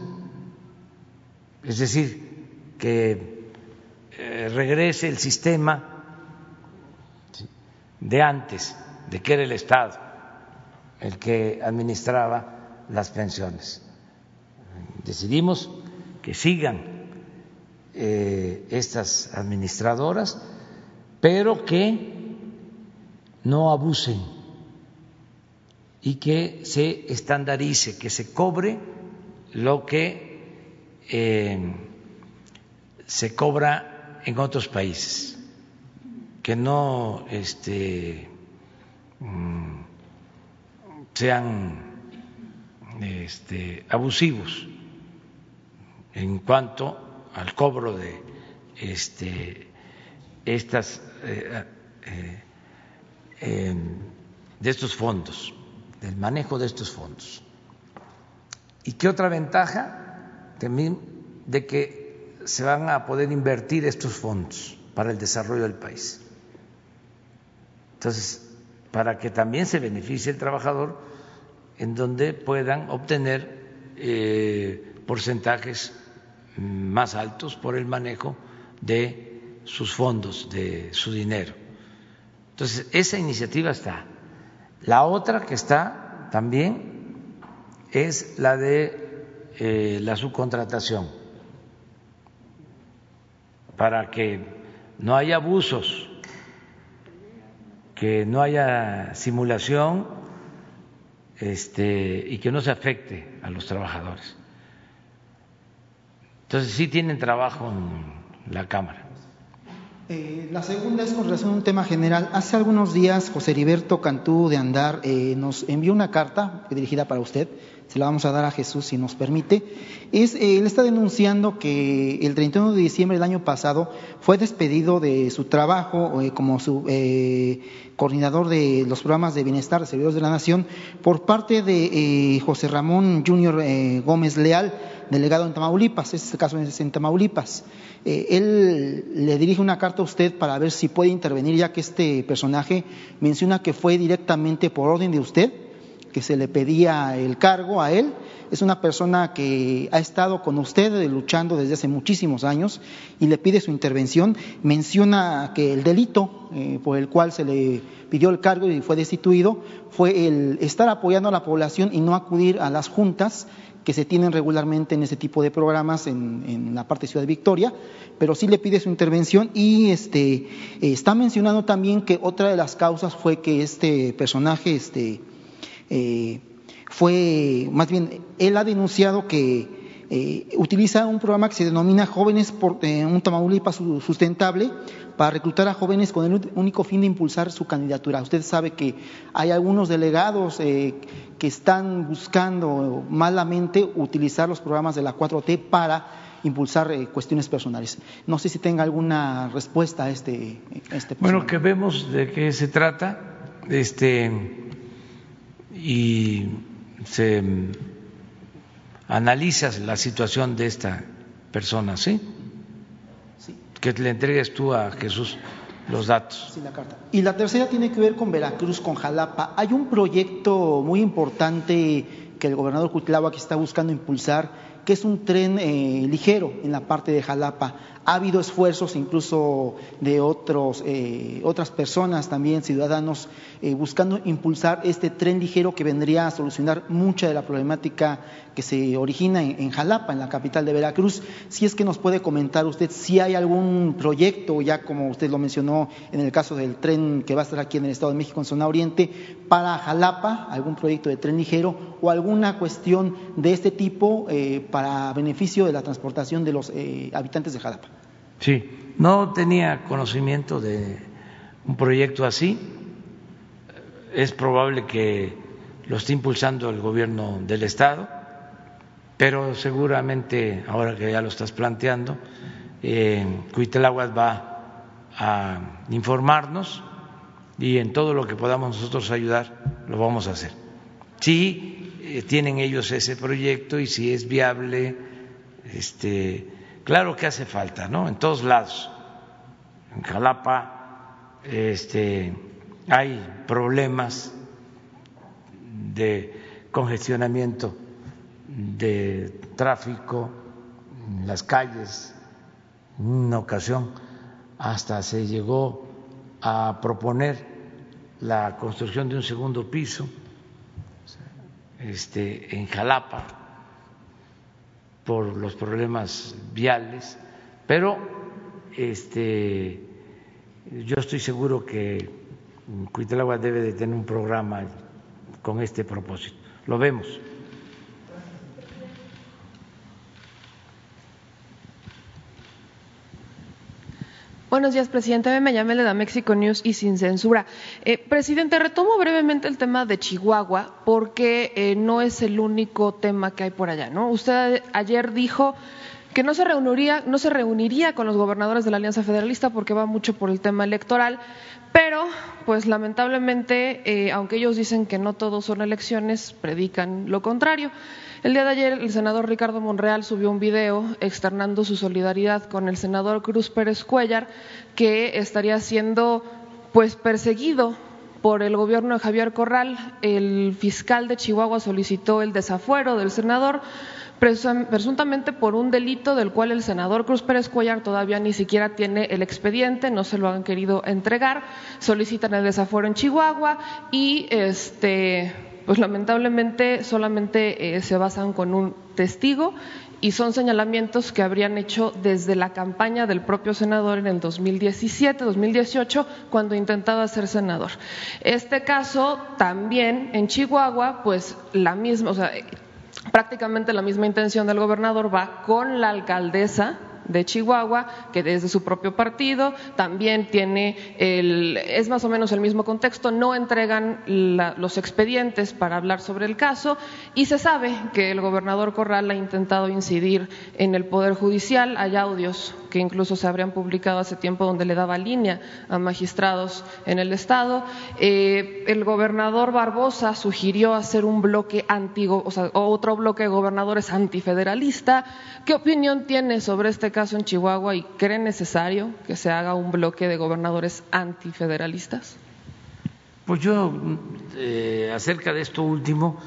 es decir, que eh, regrese el sistema de antes, de que era el Estado el que administraba las pensiones. Decidimos que sigan eh, estas administradoras, pero que no abusen y que se estandarice, que se cobre lo que eh, se cobra en otros países, que no este, mm, sean este, abusivos en cuanto al cobro de este, estas eh, eh, de estos fondos, del manejo de estos fondos. ¿Y qué otra ventaja? También de que se van a poder invertir estos fondos para el desarrollo del país. Entonces, para que también se beneficie el trabajador en donde puedan obtener eh, porcentajes más altos por el manejo de sus fondos, de su dinero. Entonces, esa iniciativa está. La otra que está también es la de eh, la subcontratación, para que no haya abusos que no haya simulación este, y que no se afecte a los trabajadores. Entonces sí tienen trabajo en la Cámara. Eh, la segunda es con relación a un tema general. Hace algunos días José Heriberto Cantú de Andar eh, nos envió una carta dirigida para usted. Se la vamos a dar a Jesús si nos permite, es, eh, él está denunciando que el 31 de diciembre del año pasado fue despedido de su trabajo eh, como su coordinador de los programas de bienestar de servidores de la Nación por parte de José Ramón Junior Gómez Leal, delegado en Tamaulipas, es el caso en Tamaulipas. él le dirige una carta a usted para ver si puede intervenir, ya que este personaje menciona que fue directamente por orden de usted que se le pedía el cargo a él. Es una persona que ha estado con usted luchando desde hace muchísimos años y le pide su intervención. Menciona que el delito eh, por el cual se le pidió el cargo y fue destituido fue el estar apoyando a la población y no acudir a las juntas que se tienen regularmente en ese tipo de programas en, la parte de Ciudad Victoria, pero sí le pide su intervención y este, está mencionando también que otra de las causas fue que este personaje este, eh, fue, más bien, él ha denunciado que eh, utiliza un programa que se denomina Jóvenes por eh, un Tamaulipas Sustentable para reclutar a jóvenes con el único fin de impulsar su candidatura. Usted sabe que hay algunos delegados que están buscando malamente utilizar los programas de la 4T para impulsar cuestiones personales. No sé si tenga alguna respuesta a este, a este Bueno, que vemos de qué se trata. Este, y se analiza la situación de esta persona, ¿sí? Que le entregues tú a Jesús los datos. La carta. Y la tercera tiene que ver con Veracruz, con Jalapa. Hay un proyecto muy importante que el gobernador que está buscando impulsar que es un tren eh, ligero en la parte de Jalapa. Ha habido esfuerzos incluso de otros, eh, otras personas también, ciudadanos, eh, buscando impulsar este tren ligero que vendría a solucionar mucha de la problemática que se origina en, Jalapa, en la capital de Veracruz. Si es que nos puede comentar usted si hay algún proyecto, ya como usted lo mencionó en el caso del tren que va a estar aquí en el Estado de México, en zona oriente, para Jalapa, algún proyecto de tren ligero o alguna cuestión de este tipo eh, para beneficio de la transportación de los eh, habitantes de Jalapa. Sí, no tenía conocimiento de un proyecto así. Es probable que lo esté impulsando el gobierno del Estado, pero seguramente, ahora que ya lo estás planteando, eh, va a informarnos y en todo lo que podamos nosotros ayudar lo vamos a hacer. Si eh, tienen ellos ese proyecto y si es viable, este, claro que hace falta, ¿no? En todos lados. En Jalapa este, hay problemas de congestionamiento de tráfico en las calles. En una ocasión hasta se llegó a proponer la construcción de un segundo piso este, en Jalapa por los problemas viales, pero este, yo estoy seguro que Cuitláhuac debe de tener un programa con este propósito. Lo vemos. Buenos días, presidente. Me llamo da México News y sin censura. Eh, presidente, retomo brevemente el tema de Chihuahua porque eh, no es el único tema que hay por allá, ¿no? Usted ayer dijo que no se reuniría, no se reuniría con los gobernadores de la Alianza Federalista porque va mucho por el tema electoral, pero, pues lamentablemente, eh, aunque ellos dicen que no todos son elecciones, predican lo contrario. El día de ayer el senador Ricardo Monreal subió un video externando su solidaridad con el senador Cruz Pérez Cuellar, que estaría siendo pues perseguido por el gobierno de Javier Corral. El fiscal de Chihuahua solicitó el desafuero del senador presuntamente por un delito del cual el senador Cruz Pérez Cuellar todavía ni siquiera tiene el expediente, no se lo han querido entregar, solicitan el desafuero en Chihuahua y este pues lamentablemente solamente eh, se basan con un testigo y son señalamientos que habrían hecho desde la campaña del propio senador en el 2017, 2018, cuando intentaba ser senador. Este caso también en Chihuahua, pues la misma, o sea, prácticamente la misma intención del gobernador va con la alcaldesa de Chihuahua, que desde su propio partido también tiene el, es más o menos el mismo contexto, no entregan los expedientes para hablar sobre el caso y se sabe que el gobernador Corral ha intentado incidir en el Poder Judicial. Hay audios que incluso se habrían publicado hace tiempo donde le daba línea a magistrados en el Estado. Eh, el gobernador Barbosa sugirió hacer un bloque anti, o sea, otro bloque de gobernadores antifederalista. ¿Qué opinión tiene sobre este caso en Chihuahua y cree necesario que se haga un bloque de gobernadores antifederalistas? Pues yo, eh, acerca de esto último,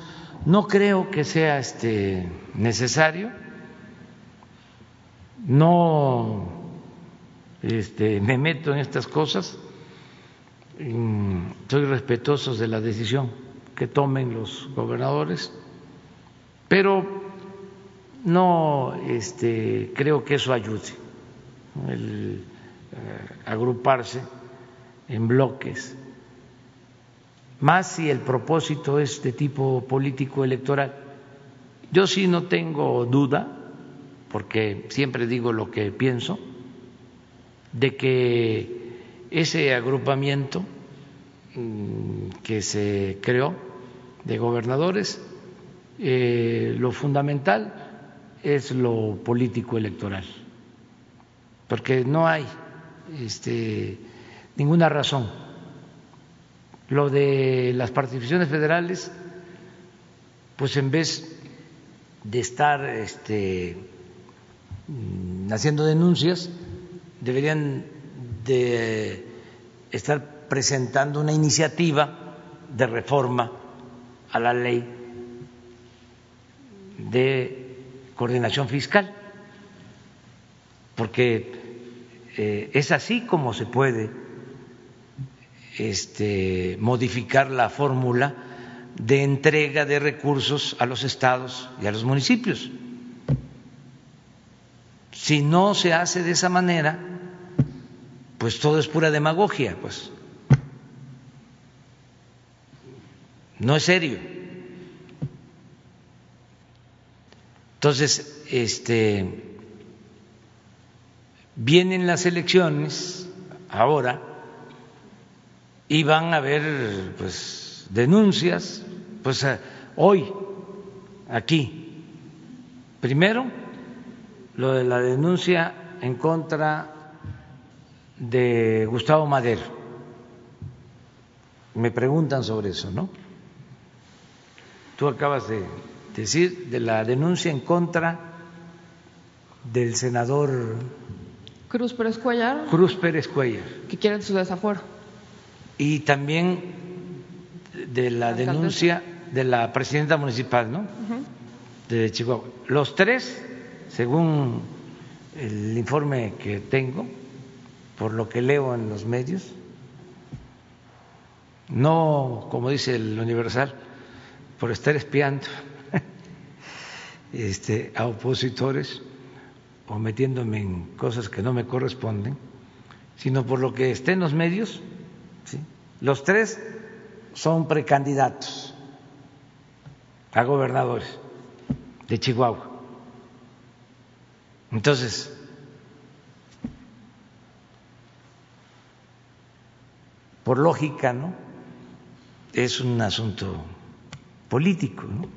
no creo que sea este necesario no este, me meto en estas cosas, soy respetuoso de la decisión que tomen los gobernadores, pero no este, creo que eso ayude, el eh, agruparse en bloques, más si el propósito es de tipo político electoral. Yo sí no tengo duda porque siempre digo lo que pienso, de que ese agrupamiento mm, que se creó de gobernadores, eh, lo fundamental es lo político electoral, porque no hay este, ninguna razón. Lo de las participaciones federales, pues en vez de estar este, haciendo denuncias deberían de estar presentando una iniciativa de reforma a la ley de coordinación fiscal, porque eh, es así como se puede este, modificar la fórmula de entrega de recursos a los estados y a los municipios. Si no se hace de esa manera, pues todo es pura demagogia, pues. No es serio. Entonces, este vienen las elecciones ahora y van a haber pues denuncias, pues eh, hoy aquí primero lo de la denuncia en contra de Gustavo Madero. Me preguntan sobre eso, ¿no? Tú acabas de decir de la denuncia en contra del senador Cruz Pérez Cuellar. Cruz Pérez Cuellar. Que quiere su desafuero. Y también de la denuncia de la presidenta municipal, ¿no? De Chihuahua. Los tres, según el informe que tengo, por lo que leo en los medios, no, como dice el Universal, por estar espiando este, a opositores o metiéndome en cosas que no me corresponden, sino por lo que esté en los medios. Los tres son precandidatos a gobernadores de Chihuahua. Entonces, por lógica, ¿no? Es un asunto político, ¿no?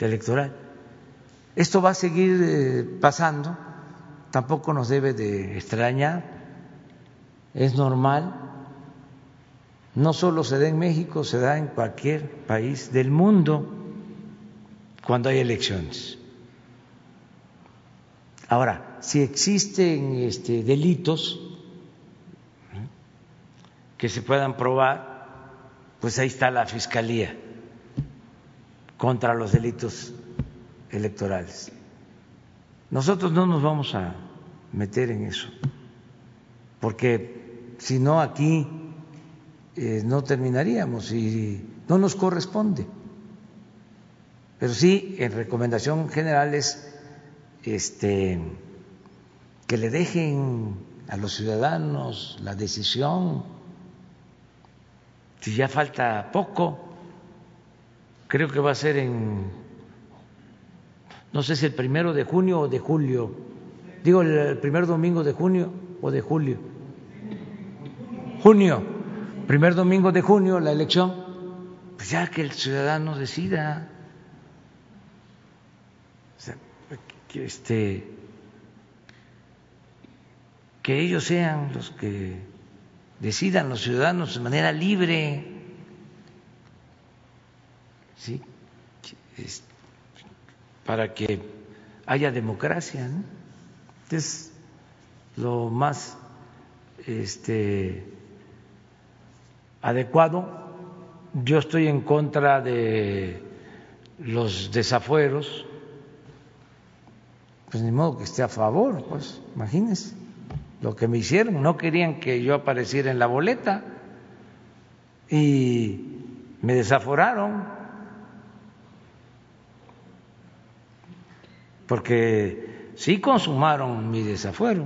electoral. Esto va a seguir eh, pasando, tampoco nos debe de extrañar, es normal, no solo se da en México, se da en cualquier país del mundo cuando hay elecciones. Ahora, si existen este, delitos que se puedan probar, pues ahí está la Fiscalía contra los delitos electorales. Nosotros no nos vamos a meter en eso, porque si no aquí eh, no terminaríamos y no nos corresponde. Pero sí, en recomendación general es este, que le dejen a los ciudadanos la decisión. Si ya falta poco, creo que va a ser en no sé si el primero de junio o de julio, digo el primer domingo de junio o de julio. Junio, primer domingo de junio, la elección, pues ya que el ciudadano decida. Que, este, que ellos sean los que decidan, los ciudadanos, de manera libre. ¿Sí? Para que haya democracia. Es lo más este, adecuado. Yo estoy en contra de los desafueros, pues ni modo que esté a favor, pues imagínense lo que me hicieron, no querían que yo apareciera en la boleta. Y me desaforaron. Porque sí consumaron mi desafuero,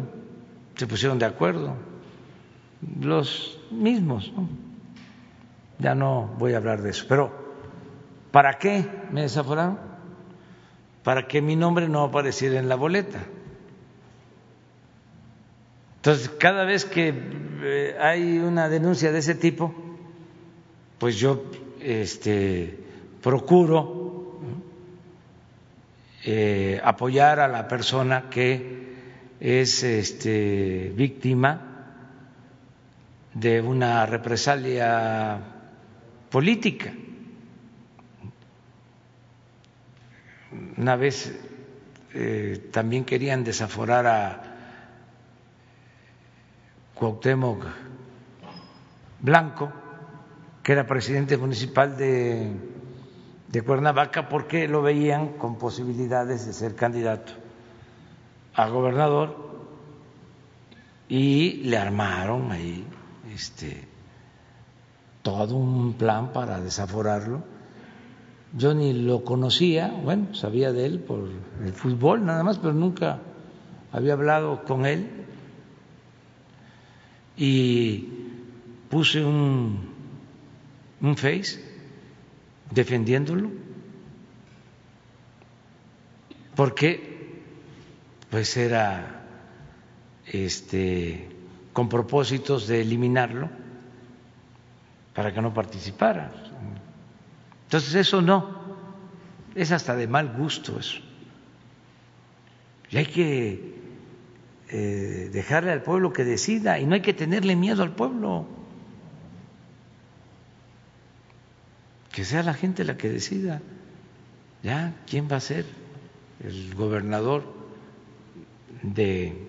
se pusieron de acuerdo, los mismos, ya no voy a hablar de eso, pero ¿para qué me desaforaron? Para que mi nombre no apareciera en la boleta. Entonces, cada vez que eh, hay una denuncia de ese tipo, pues yo este, procuro eh, apoyar a la persona que es este, víctima de una represalia política. Una vez eh, también querían desaforar a Cuauhtémoc Blanco, que era presidente municipal de de Cuernavaca porque lo veían con posibilidades de ser candidato a gobernador y le armaron ahí este todo un plan para desaforarlo. Yo ni lo conocía, bueno, sabía de él por el fútbol nada más, pero nunca había hablado con él. Y puse un, un face defendiéndolo, porque pues era este con propósitos de eliminarlo para que no participara. Entonces eso no, es hasta de mal gusto eso. Y hay que eh, dejarle al pueblo que decida y no hay que tenerle miedo al pueblo. Que sea la gente la que decida. Ya, ¿quién va a ser el gobernador de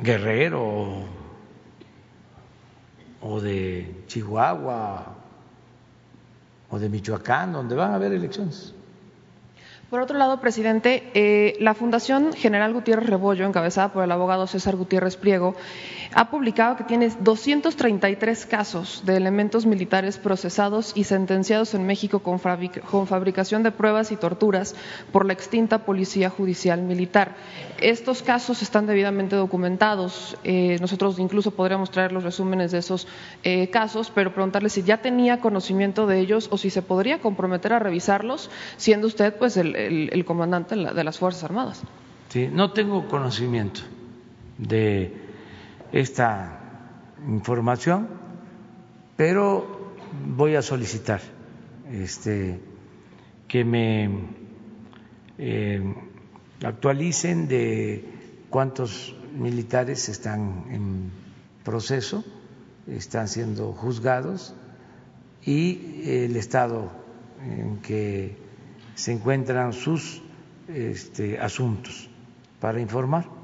Guerrero o de Chihuahua o de Michoacán, donde van a haber elecciones. Por otro lado, presidente, eh, la Fundación General Gutiérrez Rebollo, encabezada por el abogado César Gutiérrez Priego, ha publicado que tiene 233 casos de elementos militares procesados y sentenciados en México con, fabricación de pruebas y torturas por la extinta Policía Judicial Militar. Estos casos están debidamente documentados. Eh, nosotros incluso podríamos traer los resúmenes de esos eh, casos, pero preguntarle si ya tenía conocimiento de ellos o si se podría comprometer a revisarlos, siendo usted pues el el, comandante de las Fuerzas Armadas. Sí, no tengo conocimiento de esta información, pero voy a solicitar este, que me eh, actualicen de cuántos militares están en proceso, están siendo juzgados y el estado en que se encuentran sus este, asuntos para informar.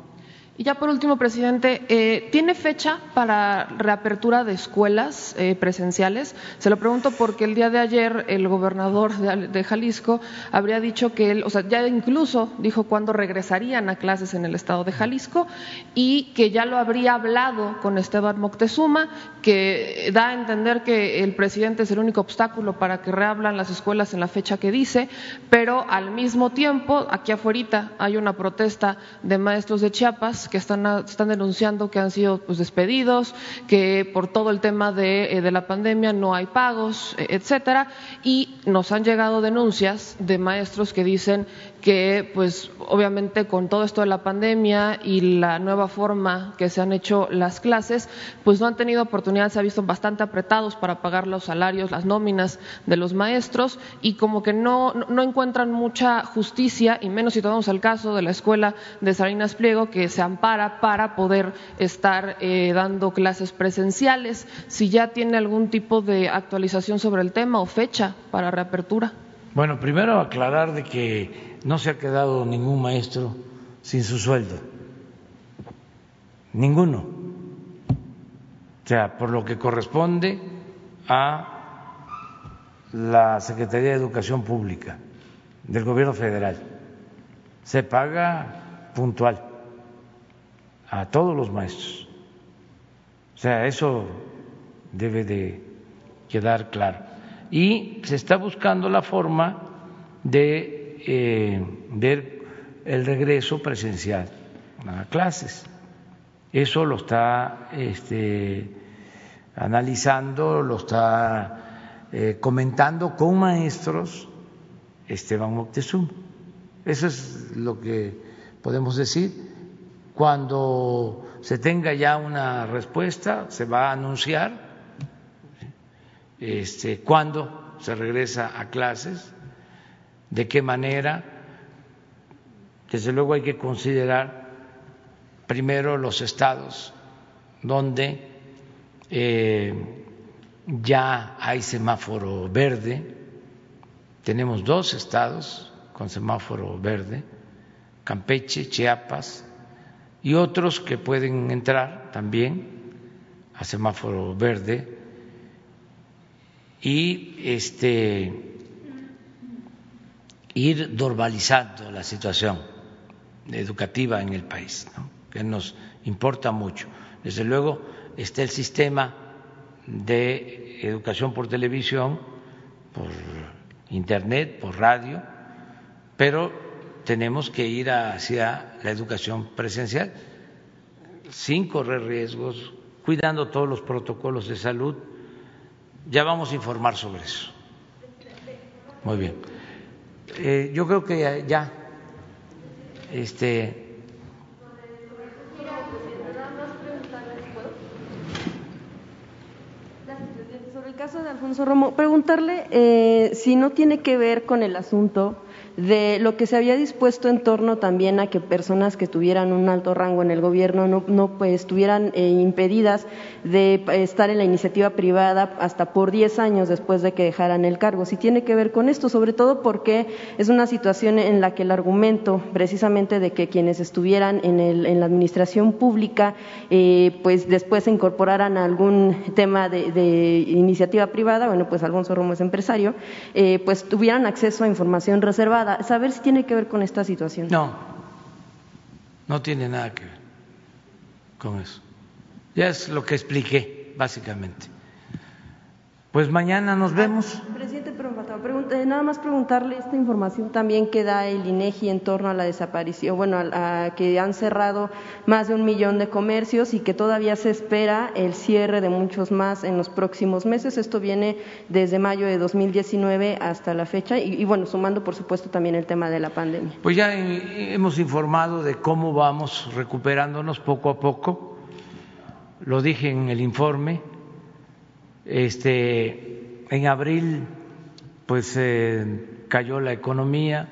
Y ya por último, presidente, eh, ¿tiene fecha para reapertura de escuelas eh, presenciales? Se lo pregunto porque el día de ayer el gobernador de, Jalisco habría dicho que él, o sea, ya incluso dijo cuándo regresarían a clases en el estado de Jalisco y que ya lo habría hablado con Esteban Moctezuma, que da a entender que el presidente es el único obstáculo para que reablan las escuelas en la fecha que dice, pero al mismo tiempo, aquí afuera hay una protesta de maestros de Chiapas que están, denunciando que han sido pues, despedidos, que por todo el tema de, eh, la pandemia no hay pagos, e, etcétera, y nos han llegado denuncias de maestros que dicen que pues obviamente con todo esto de la pandemia y la nueva forma que se han hecho las clases, pues no han tenido oportunidad, se ha visto bastante apretados para pagar los salarios, las nóminas de los maestros y como que no, no encuentran mucha justicia, y menos si tomamos el caso de la escuela de Salinas Pliego, que se ampara para poder estar eh, dando clases presenciales, si ya tiene algún tipo de actualización sobre el tema o fecha para reapertura. Bueno, primero aclarar de que no se ha quedado ningún maestro sin su sueldo. Ninguno. O sea, por lo que corresponde a la Secretaría de Educación Pública del Gobierno Federal. Se paga puntual a todos los maestros. O sea, eso debe de quedar claro y se está buscando la forma de eh, ver el regreso presencial a clases. Eso lo está este, analizando, lo está eh, comentando con maestros Esteban Moctezuma. Eso es lo que podemos decir. Cuando se tenga ya una respuesta, se va a anunciar este, cuándo se regresa a clases, de qué manera. Desde luego hay que considerar primero los estados donde eh, ya hay semáforo verde. Tenemos dos estados con semáforo verde, Campeche, Chiapas, y otros que pueden entrar también a semáforo verde y este ir normalizando la situación educativa en el país, que nos importa mucho. Desde luego está el sistema de educación por televisión, por internet, por radio, pero tenemos que ir hacia la educación presencial sin correr riesgos, cuidando todos los protocolos de salud. Ya vamos a informar sobre eso. Muy bien. Eh, yo creo que ya, este, Sobre el caso de Alfonso Romo, preguntarle eh, si no tiene que ver con el asunto de lo que se había dispuesto en torno también a que personas que tuvieran un alto rango en el gobierno no, no pues, estuvieran eh, impedidas de eh, estar en la iniciativa privada hasta por 10 años después de que dejaran el cargo. Si tiene que ver con esto, sobre todo porque es una situación en la que el argumento precisamente de que quienes estuvieran en, el, en la administración pública eh, pues después se incorporaran a algún tema de, iniciativa privada, bueno pues Alfonso Romo es empresario, pues tuvieran acceso a información reservada saber si tiene que ver con esta situación. No, no tiene nada que ver con eso. Ya es lo que expliqué, básicamente. Pues mañana nos vemos. Presidente, pero eh, nada más preguntarle esta información también que da el INEGI en torno a la desaparición, bueno, a, que han cerrado más de un millón de comercios y que todavía se espera el cierre de muchos más en los próximos meses. Esto viene desde mayo de 2019 hasta la fecha y, y bueno, sumando por supuesto también el tema de la pandemia. Pues ya hemos informado de cómo vamos recuperándonos poco a poco. Lo dije en el informe este, en abril, pues eh, cayó la economía,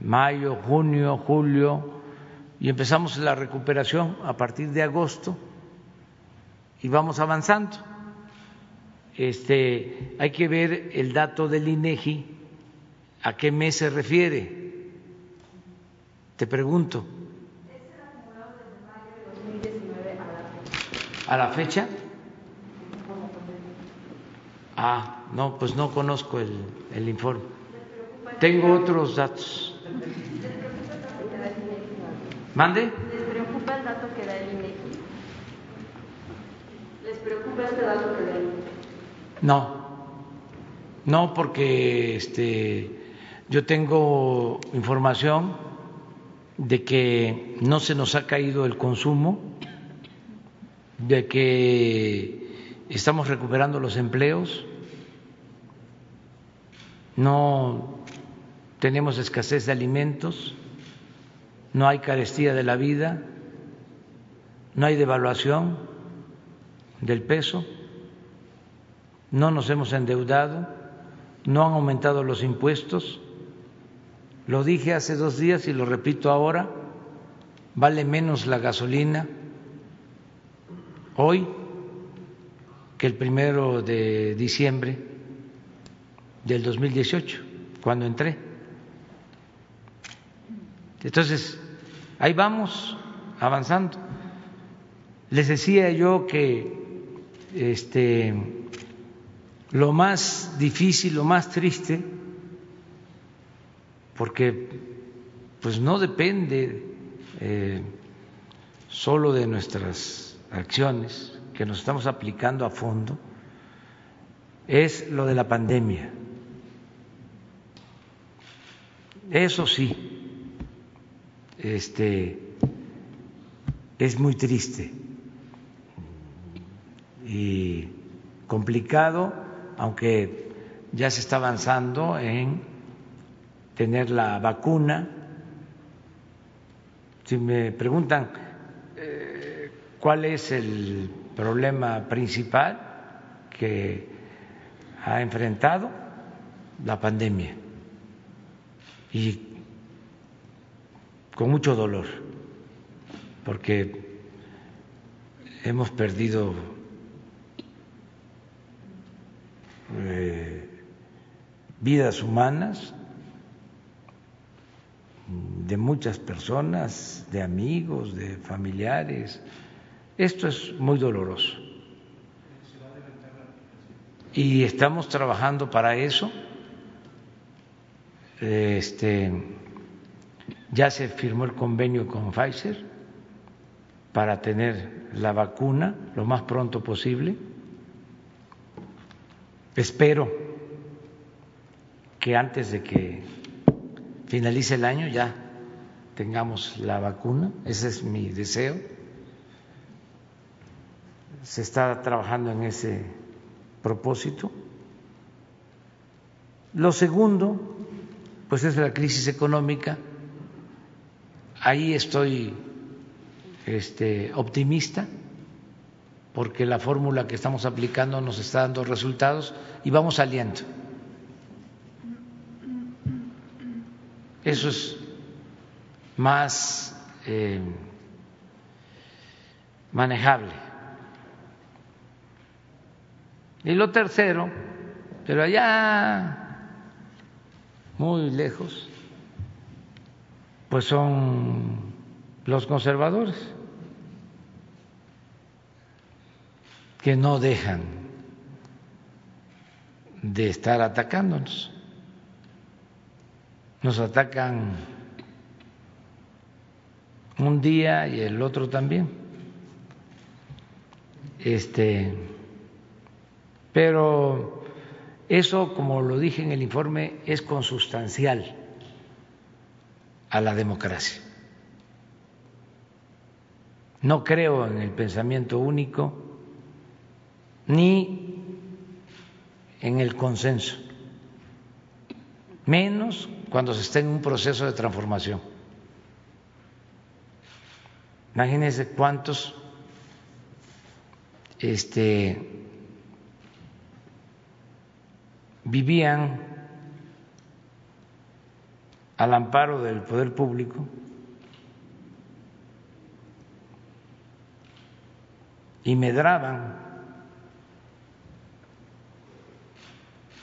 mayo, junio, julio, y empezamos la recuperación a partir de agosto y vamos avanzando. Este, hay que ver el dato del INEGI, a qué mes se refiere. Te pregunto. ¿A la fecha? Ah, no, pues no conozco el, el informe. Tengo otros datos. ¿Mande? ¿Les preocupa el dato que da el INEGI? ¿Les preocupa este dato que da el INEGI? No, no, porque este, yo tengo información de que no se nos ha caído el consumo, de que estamos recuperando los empleos, no tenemos escasez de alimentos, no hay carestía de la vida, no hay devaluación del peso, no nos hemos endeudado, no han aumentado los impuestos. Lo dije hace dos días y lo repito ahora, vale menos la gasolina hoy el primero de diciembre del 2018, cuando entré. Entonces, ahí vamos avanzando. Les decía yo que este, lo más difícil, lo más triste, porque pues no depende eh, solo de nuestras acciones, que nos estamos aplicando a fondo es lo de la pandemia. Eso sí, este, es muy triste y complicado, aunque ya se está avanzando en tener la vacuna. Si me preguntan eh, cuál es el problema principal que ha enfrentado la pandemia. Y con mucho dolor, porque hemos perdido eh, vidas humanas de muchas personas, de amigos, de familiares, esto es muy doloroso. y estamos trabajando para eso. Este, ya se firmó el convenio con Pfizer para tener la vacuna lo más pronto posible. Espero que antes de que finalice el año ya tengamos la vacuna, ese es mi deseo. Se está trabajando en ese propósito. Lo segundo, pues es la crisis económica. Ahí estoy este, optimista porque la fórmula que estamos aplicando nos está dando resultados y vamos saliendo. Eso es más eh, manejable. Y lo tercero, pero allá muy lejos, pues son los conservadores, que no dejan de estar atacándonos. Nos atacan un día y el otro también. Este, pero eso, como lo dije en el informe, es consustancial a la democracia. No creo en el pensamiento único ni en el consenso, menos cuando se está en un proceso de transformación. Imagínense cuántos este, vivían al amparo del poder público y medraban,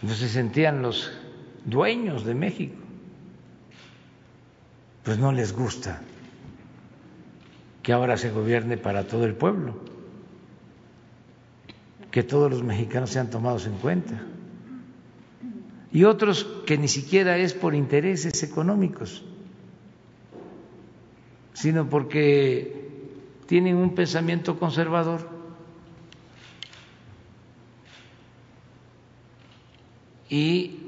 no se sentían los dueños de México pues no les gusta que ahora se gobierne para todo el pueblo, que todos los mexicanos sean tomados en cuenta. Y otros que ni siquiera es por intereses económicos, sino porque tienen un pensamiento conservador. Y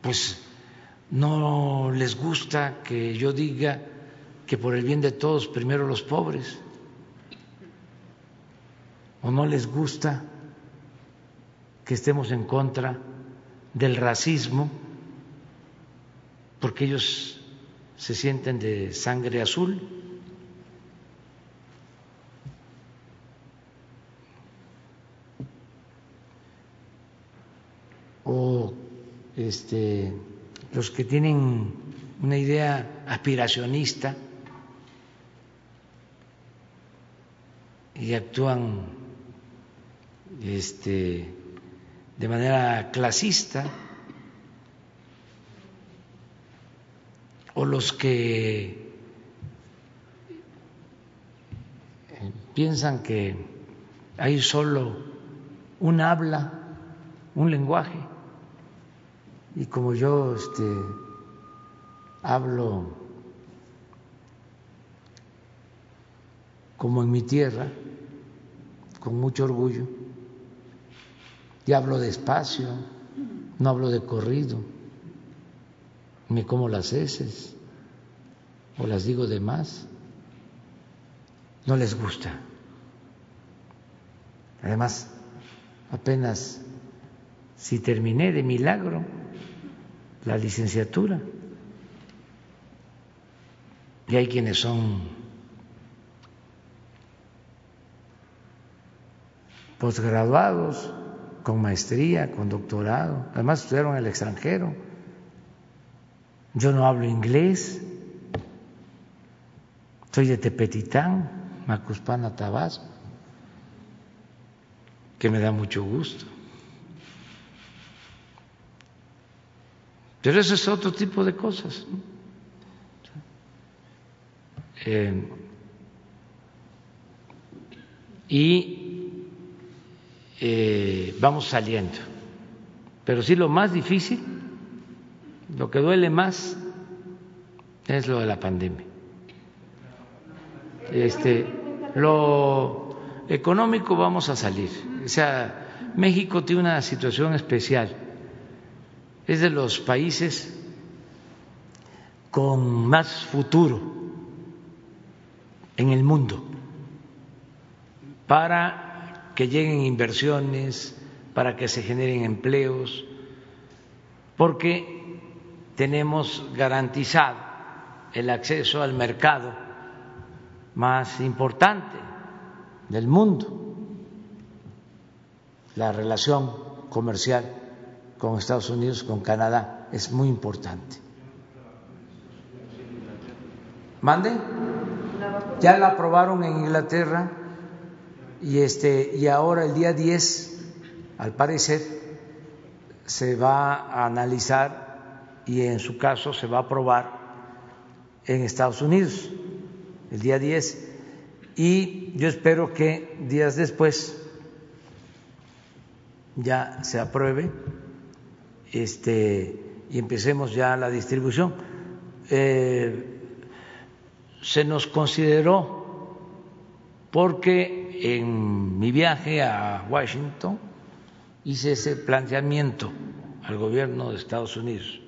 pues no les gusta que yo diga que por el bien de todos primero los pobres, o no les gusta que estemos en contra del racismo, porque ellos se sienten de sangre azul. O este los que tienen una idea aspiracionista y actúan este, de manera clasista, o los que piensan que hay solo un habla, un lenguaje y como yo este, hablo como en mi tierra, con mucho orgullo, y hablo despacio, no hablo de corrido, ni como las heces, o las digo de más, no les gusta. Además, apenas si terminé de milagro, la licenciatura. Y hay quienes son posgraduados, con maestría, con doctorado, además estudiaron en el extranjero. Yo no hablo inglés, soy de Tepetitán, Macuspana, Tabasco, que me da mucho gusto. Pero eso es otro tipo de cosas. Eh, y eh, vamos saliendo. Pero sí lo más difícil, lo que duele más es lo de la pandemia. Este, lo económico vamos a salir. O sea, México tiene una situación especial. Es de los países con más futuro en el mundo para que lleguen inversiones, para que se generen empleos, porque tenemos garantizado el acceso al mercado más importante del mundo, la relación comercial con Estados Unidos, con Canadá, es muy importante. ¿Mande? Ya la aprobaron en Inglaterra y este y ahora el día 10 al parecer se va a analizar y en su caso se va a aprobar en Estados Unidos el día 10 y yo espero que días después ya se apruebe este y empecemos ya la distribución. Eh, se nos consideró porque en mi viaje a Washington hice ese planteamiento al gobierno de Estados Unidos,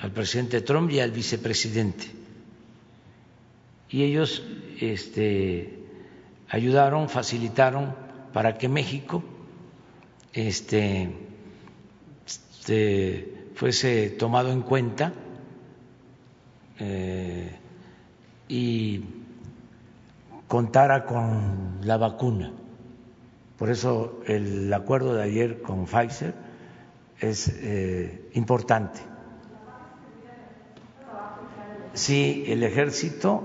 al presidente Trump y al vicepresidente. Y ellos este, ayudaron, facilitaron para que México este, este fuese tomado en cuenta eh, y contara con la vacuna. Por eso el acuerdo de ayer con Pfizer es eh, importante. Sí, el ejército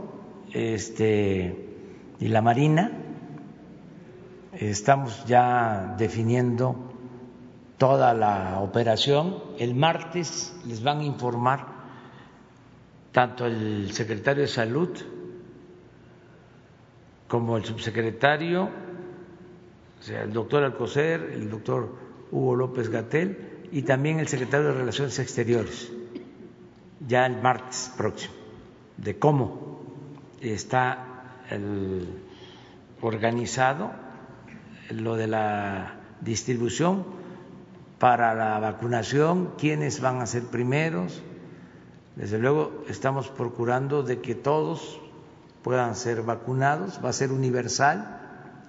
este, y la marina estamos ya definiendo toda la operación. El martes les van a informar tanto el secretario de Salud como el subsecretario, o sea, el doctor Alcocer, el doctor Hugo López Gatel y también el secretario de Relaciones Exteriores, ya el martes próximo, de cómo está el organizado lo de la distribución para la vacunación, quiénes van a ser primeros. Desde luego estamos procurando de que todos puedan ser vacunados, va a ser universal,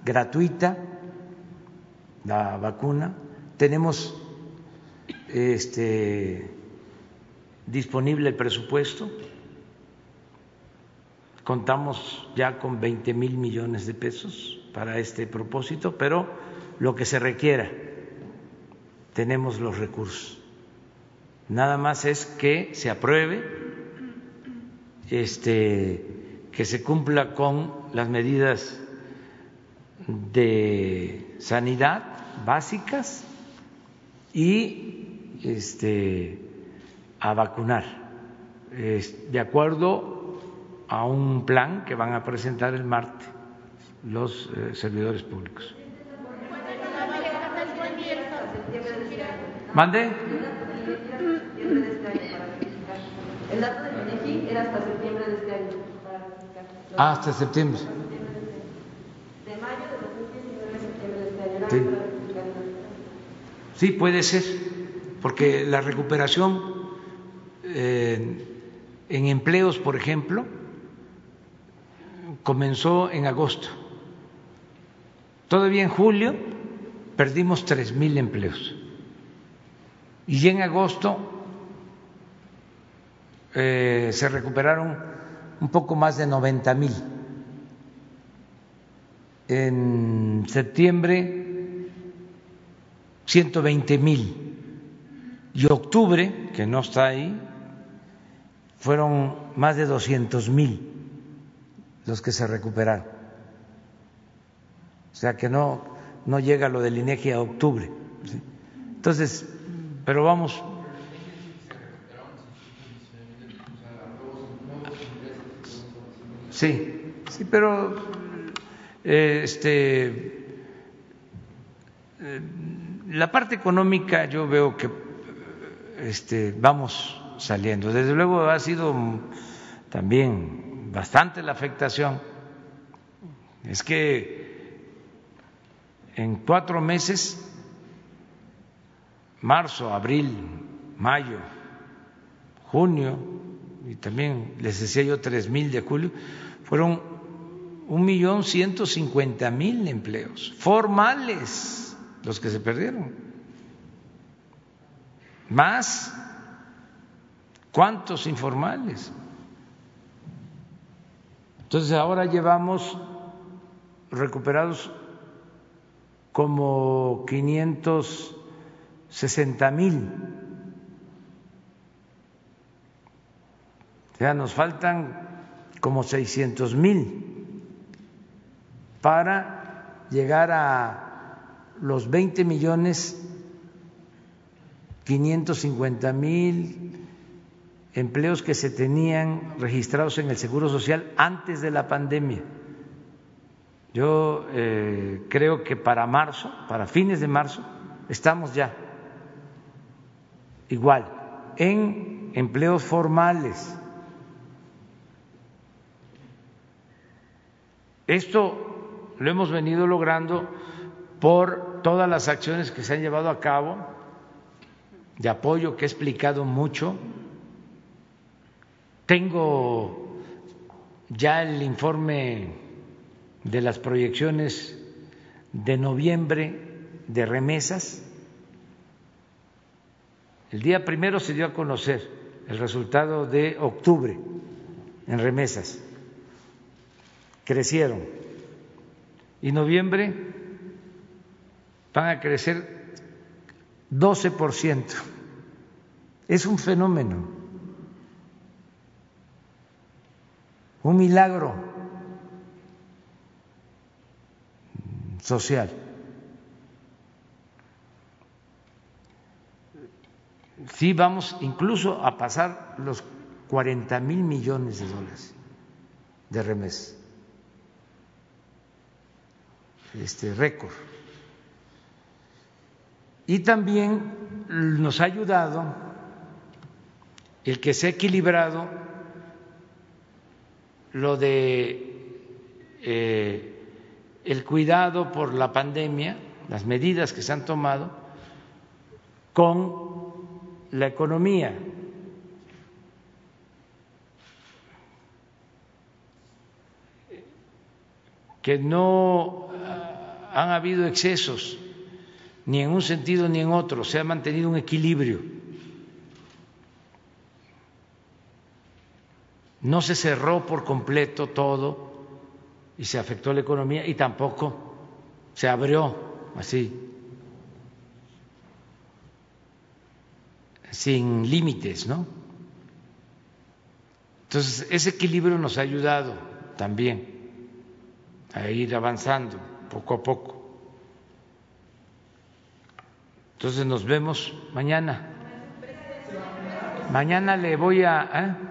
gratuita la vacuna. Tenemos este, disponible el presupuesto, contamos ya con 20 mil millones de pesos para este propósito, pero lo que se requiera, tenemos los recursos. Nada más es que se apruebe este que se cumpla con las medidas de sanidad básicas y este, a vacunar de acuerdo a un plan que van a presentar el martes los eh, servidores públicos. ¿Mande? El dato de era hasta septiembre de este. Ah, hasta septiembre. De mayo de 2019 a septiembre de este año. Sí. sí, puede ser, porque la recuperación eh, en empleos, por ejemplo, comenzó en agosto. Todavía en julio perdimos tres mil empleos. Y ya en agosto eh, se recuperaron un poco más de 90 mil. En septiembre, 120 mil. Y octubre, que no está ahí, fueron más de 200 mil los que se recuperaron. O sea que no, no llega lo del INEGI a octubre. Entonces, pero vamos Sí, sí, pero este, eh, la parte económica yo veo que este, vamos saliendo. Desde luego ha sido también bastante la afectación. Es que en cuatro meses, marzo, abril, mayo, junio, y también les decía yo tres mil de julio, fueron un millón ciento cincuenta mil empleos formales los que se perdieron. Más, ¿cuántos informales? Entonces ahora llevamos recuperados como 560 mil. O sea, nos faltan como 600 mil para llegar a los 20 millones 550 mil empleos que se tenían registrados en el Seguro Social antes de la pandemia. Yo eh, creo que para marzo, para fines de marzo, estamos ya igual en empleos formales. Esto lo hemos venido logrando por todas las acciones que se han llevado a cabo de apoyo que he explicado mucho. Tengo ya el informe de las proyecciones de noviembre de remesas. El día primero se dio a conocer el resultado de octubre en remesas. Crecieron. Y noviembre van a crecer 12%. Es un fenómeno, un milagro social. Sí vamos incluso a pasar los 40 mil millones de dólares de remesas. Este récord. Y también nos ha ayudado el que se ha equilibrado lo de eh, el cuidado por la pandemia, las medidas que se han tomado, con la economía. que no han habido excesos ni en un sentido ni en otro, se ha mantenido un equilibrio. No se cerró por completo todo y se afectó la economía y tampoco se abrió así, sin límites, ¿no? Entonces, ese equilibrio nos ha ayudado también a ir avanzando poco a poco. Entonces nos vemos mañana. Mañana le voy a... ¿eh?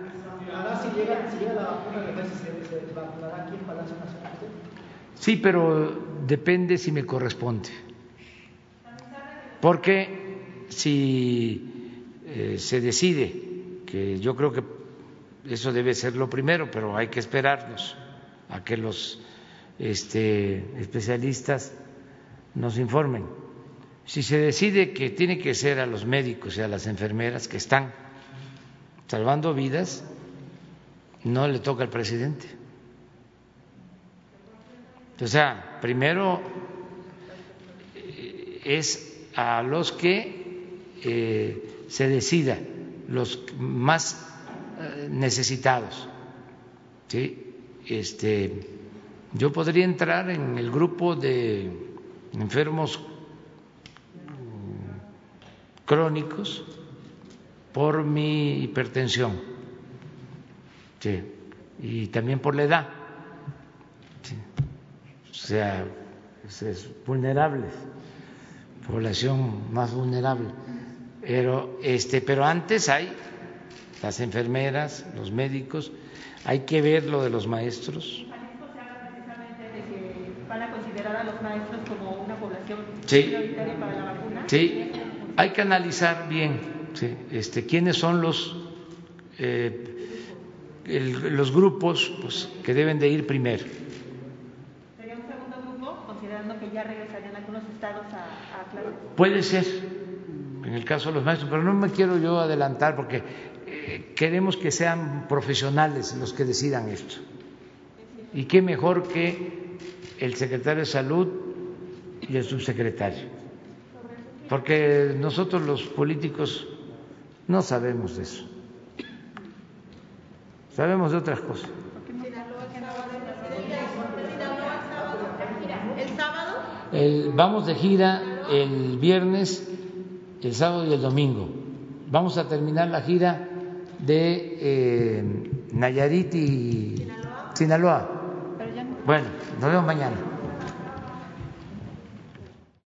Sí, pero depende si me corresponde. Porque si eh, se decide, que yo creo que eso debe ser lo primero, pero hay que esperarnos a que los este, especialistas nos informen. Si se decide que tiene que ser a los médicos y a las enfermeras que están salvando vidas, no le toca al presidente. O sea, primero eh, es a los que eh, se decida, los más eh, necesitados. ¿sí? Este, yo podría entrar en el grupo de enfermos mm, crónicos por mi hipertensión. Sí, y también por la edad. O sea, es vulnerable, población más vulnerable. Pero, este, pero antes hay las enfermeras, los médicos, hay que ver lo de los maestros. ¿Van a considerar a los maestros como una población Sí. prioritaria para la vacuna? Sí, hay que analizar bien sí, este, quiénes son los, eh, el- los grupos pues, que deben de ir primero. ¿Sería un segundo grupo, considerando que ya regresarían algunos estados a, a clases? Puede ser, en el caso de los maestros, pero no me quiero yo adelantar porque eh, queremos que sean profesionales los que decidan esto. Y qué mejor que el secretario de Salud y el subsecretario. Porque nosotros los políticos no sabemos de eso. Sabemos de otras cosas. ¿El vamos de gira el viernes, el sábado y el domingo. Vamos a terminar la gira de eh, Nayarit y Sinaloa. Bueno, nos vemos mañana.